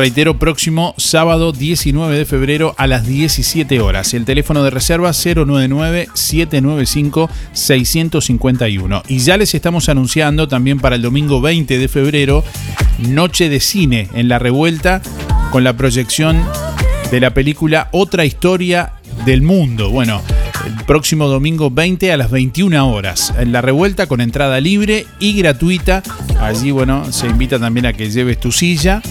Reitero, próximo sábado 19 de febrero a las 17 horas. El teléfono de reserva 099-795-651. Y ya les estamos anunciando también para el domingo 20 de febrero, Noche de Cine en La Revuelta, con la proyección de la película Otra Historia del Mundo. Bueno, el próximo domingo 20 a las 21 horas. En la revuelta con entrada libre y gratuita. Allí, bueno, se invita también a que lleves tu silla.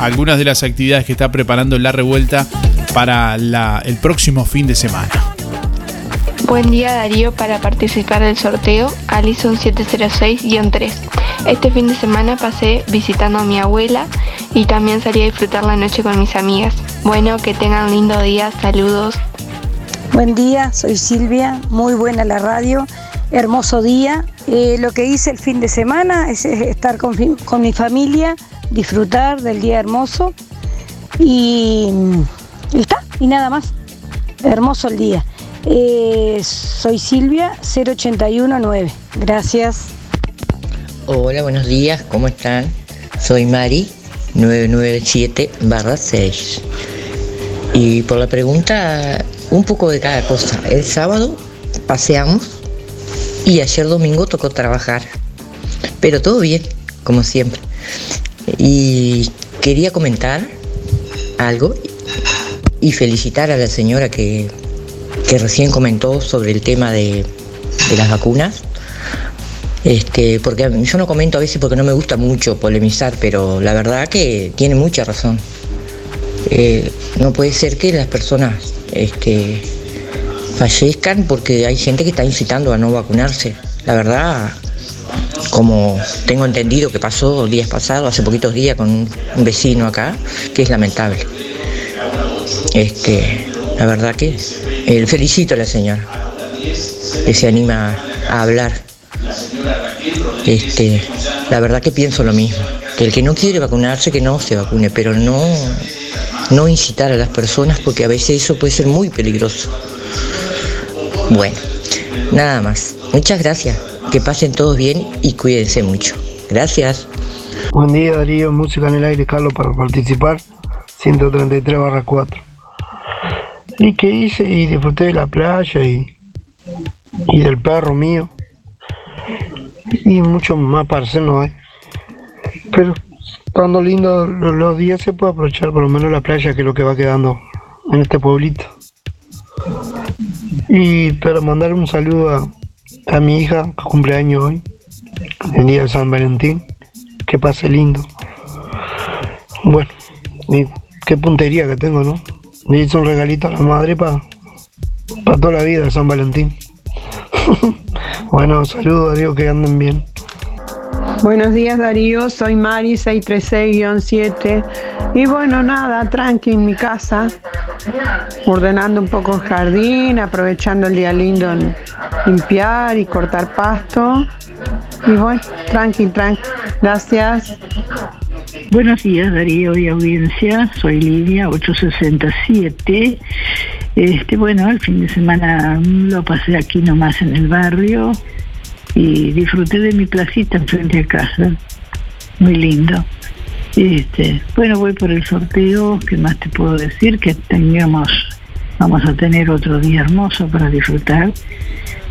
Algunas de las actividades que está preparando la revuelta para el próximo fin de semana. Buen día Darío para participar del sorteo Alison 706-3. Este fin de semana pasé visitando a mi abuela y también salí a disfrutar la noche con mis amigas. Bueno, que tengan lindo día, saludos. Buen día, soy Silvia, muy buena la radio, hermoso día. Eh, lo que hice el fin de semana es, estar con, mi familia, disfrutar del día hermoso y, y está, y nada más. Hermoso el día. Eh, soy Silvia, 0819. Gracias. Hola, buenos días, ¿cómo están? Soy Mari, 997-6. Y por la pregunta, un poco de cada cosa. El sábado paseamos y ayer domingo tocó trabajar. Pero todo bien, como siempre. Y quería comentar algo y felicitar a la señora que, recién comentó sobre el tema de, las vacunas. Este, porque yo no comento a veces porque no me gusta mucho polemizar, pero la verdad que tiene mucha razón. Eh, no puede ser que las personas este, fallezcan porque hay gente que está incitando a no vacunarse. La verdad, como tengo entendido que pasó días pasados, hace poquitos días con un vecino acá, que es lamentable. Este, la verdad que eh, felicito a la señora que se anima a hablar. Este, la verdad que pienso lo mismo, que el que no quiere vacunarse que no se vacune, pero no no incitar a las personas porque a veces eso puede ser muy peligroso. Bueno, nada más. Muchas gracias. Que pasen todos bien y cuídense mucho. Gracias. Buen día Darío, música en el aire, Carlos, para participar, 133 barra 4. ¿Y qué hice? Y disfruté de la playa y, y del perro mío. Y mucho más para hacer no hay. Pero estando lindo los, días se puede aprovechar por lo menos la playa que es lo que va quedando en este pueblito. Y para mandar un saludo a, a mi hija que cumple hoy, el día de San Valentín. Que pase lindo. Bueno, y qué puntería que tengo, ¿no? Le hice un regalito a la madre para toda la vida de San Valentín. <laughs> bueno, saludos, Dios que anden bien. Buenos días Darío, soy Mari 636-7 y bueno, nada, tranqui en mi casa, ordenando un poco el jardín, aprovechando el día lindo en limpiar y cortar pasto. Y bueno, tranqui, tranqui, gracias. Buenos días Darío y audiencia, soy Lidia 867. Este, bueno, el fin de semana lo pasé aquí nomás en el barrio y disfruté de mi placita enfrente de casa. Muy lindo. Este, bueno, voy por el sorteo, ¿qué más te puedo decir? Que tengamos, vamos a tener otro día hermoso para disfrutar.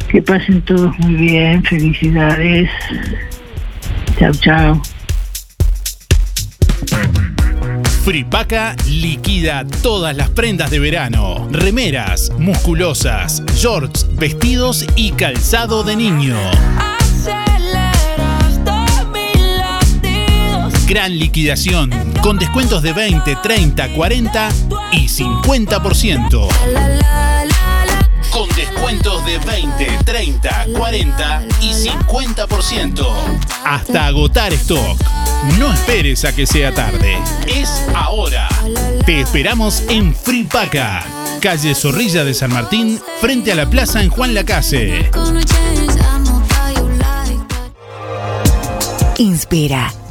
Que pasen todos muy bien, felicidades. Chao, chao. Fripaca liquida todas las prendas de verano, remeras, musculosas, shorts, vestidos y calzado de niño. Gran liquidación, con descuentos de 20, 30, 40 y 50%. Con descuentos de 20, 30, 40 y 50%. Hasta agotar stock. No esperes a que sea tarde. Es ahora. Te esperamos en Fripaca, calle Zorrilla de San Martín, frente a la plaza en Juan Lacase. Inspira,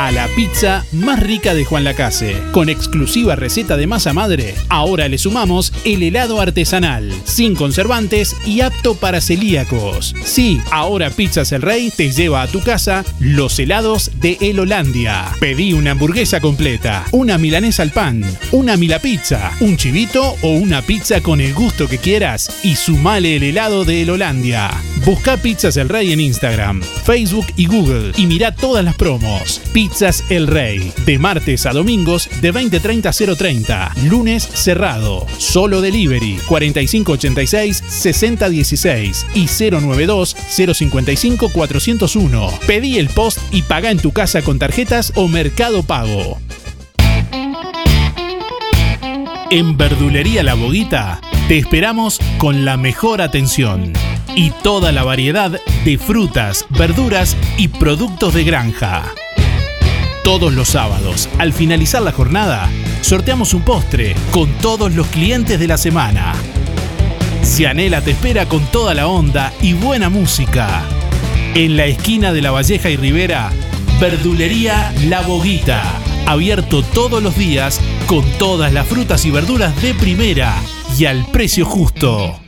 A la pizza más rica de Juan Lacase. Con exclusiva receta de masa madre, ahora le sumamos el helado artesanal, sin conservantes y apto para celíacos. Sí, ahora Pizzas El Rey te lleva a tu casa los helados de El Holandia. Pedí una hamburguesa completa, una milanesa al pan, una mila pizza, un chivito o una pizza con el gusto que quieras y sumale el helado de El Holandia. Busca Pizzas El Rey en Instagram, Facebook y Google y mira todas las promos. Pizzas El Rey, de martes a domingos de 20.30 a 0.30, lunes cerrado, solo delivery 4586-6016 y 092-055-401. Pedí el post y paga en tu casa con tarjetas o Mercado Pago. En Verdulería La Boguita te esperamos con la mejor atención y toda la variedad de frutas, verduras y productos de granja. Todos los sábados, al finalizar la jornada, sorteamos un postre con todos los clientes de la semana. Cianela te espera con toda la onda y buena música. En la esquina de La Valleja y Rivera, Verdulería La Boguita. Abierto todos los días con todas las frutas y verduras de primera y al precio justo.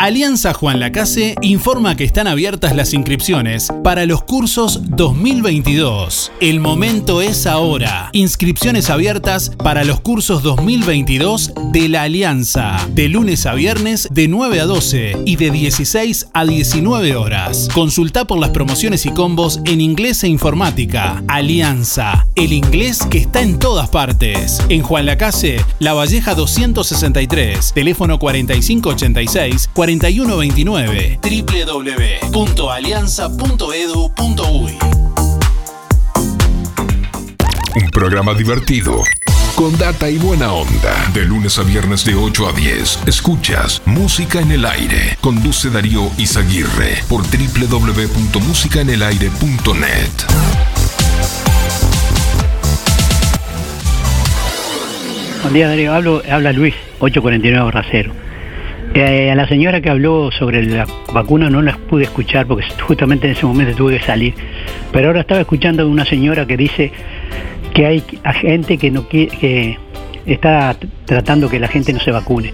Alianza Juan Lacase informa que están abiertas las inscripciones para los cursos 2022. El momento es ahora. Inscripciones abiertas para los cursos 2022 de la Alianza, de lunes a viernes de 9 a 12 y de 16 a 19 horas. Consulta por las promociones y combos en inglés e informática. Alianza, el inglés que está en todas partes. En Juan Lacase, La Valleja 263, teléfono 4586 4129 www.alianza.edu.uy Un programa divertido. Con data y buena onda. De lunes a viernes de 8 a 10. Escuchas Música en el Aire. Conduce Darío Izaguirre por www.musicaenelaire.net. Buen día, Darío. Hablo, habla Luis, 849 barra cero. Eh, a la señora que habló sobre la vacuna no la pude escuchar porque justamente en ese momento tuve que salir. Pero ahora estaba escuchando a una señora que dice que hay gente que no que está tratando que la gente no se vacune.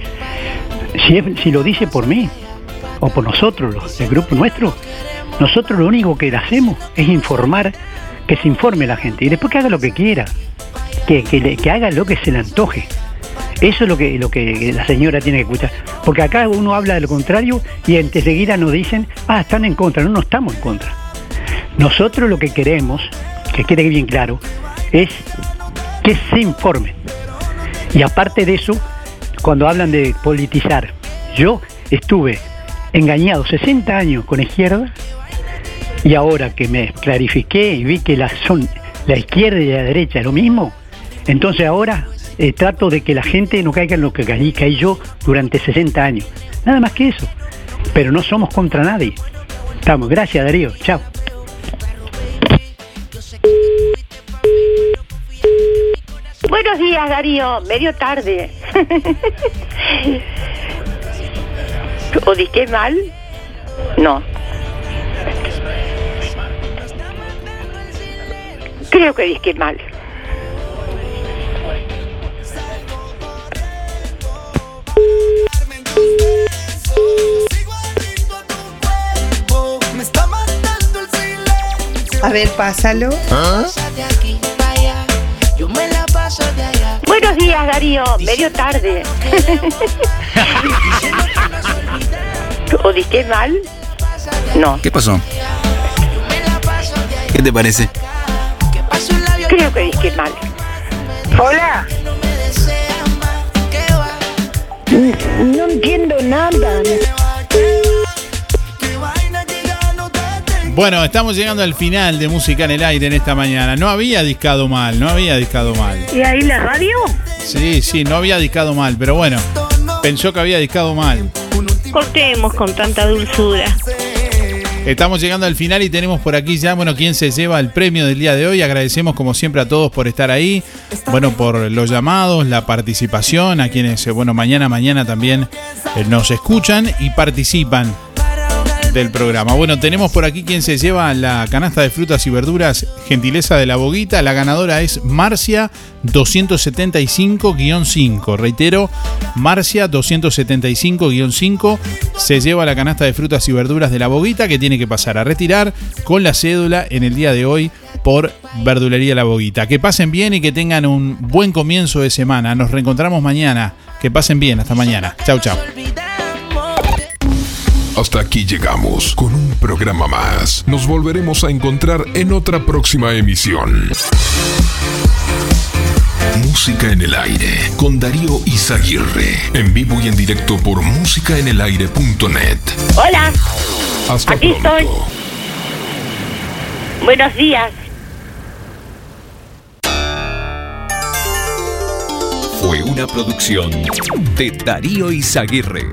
Si, si lo dice por mí o por nosotros, el grupo nuestro, nosotros lo único que hacemos es informar, que se informe la gente y después que haga lo que quiera, que, que que haga lo que se le antoje. Eso es lo que, lo que la señora tiene que escuchar. Porque acá uno habla de lo contrario y enseguida nos dicen, ah, están en contra. No, no estamos en contra. Nosotros lo que queremos, que quede bien claro, es que se informen. Y aparte de eso, cuando hablan de politizar, yo estuve engañado 60 años con izquierda y ahora que me clarifiqué y vi que la, son la izquierda y la derecha es lo mismo, entonces ahora eh, trato de que la gente no caiga en lo que caí, caí yo durante 60 años. Nada más que eso. Pero no somos contra nadie. Estamos. Gracias, Darío. Chao. Buenos días, Darío. Medio tarde. <laughs> ¿O dije mal? No. Creo que dije mal. A ver, pásalo. Buenos días, Darío. Medio tarde. ¿O dije mal? No. ¿Qué pasó? ¿Qué te parece? Creo que dije mal. Hola. No entiendo nada. Bueno, estamos llegando al final de Música en el Aire en esta mañana. No había discado mal, no había discado mal. ¿Y ahí la radio? Sí, sí, no había discado mal, pero bueno, pensó que había discado mal. Cortemos con tanta dulzura. Estamos llegando al final y tenemos por aquí ya, bueno, quién se lleva el premio del día de hoy. Agradecemos como siempre a todos por estar ahí, bueno, por los llamados, la participación, a quienes, eh, bueno, mañana, mañana también eh, nos escuchan y participan del programa. Bueno, tenemos por aquí quien se lleva la canasta de frutas y verduras, gentileza de la boguita. La ganadora es Marcia 275-5. Reitero, Marcia 275-5 se lleva la canasta de frutas y verduras de la boguita que tiene que pasar a retirar con la cédula en el día de hoy por Verdulería La Boguita. Que pasen bien y que tengan un buen comienzo de semana. Nos reencontramos mañana. Que pasen bien. Hasta mañana. Chau, chau. Hasta aquí llegamos con un programa más. Nos volveremos a encontrar en otra próxima emisión. Música en el aire con Darío Izaguirre. En vivo y en directo por musicaenelaire.net. Hola, Hasta aquí pronto. estoy. Buenos días. Fue una producción de Darío Izaguirre.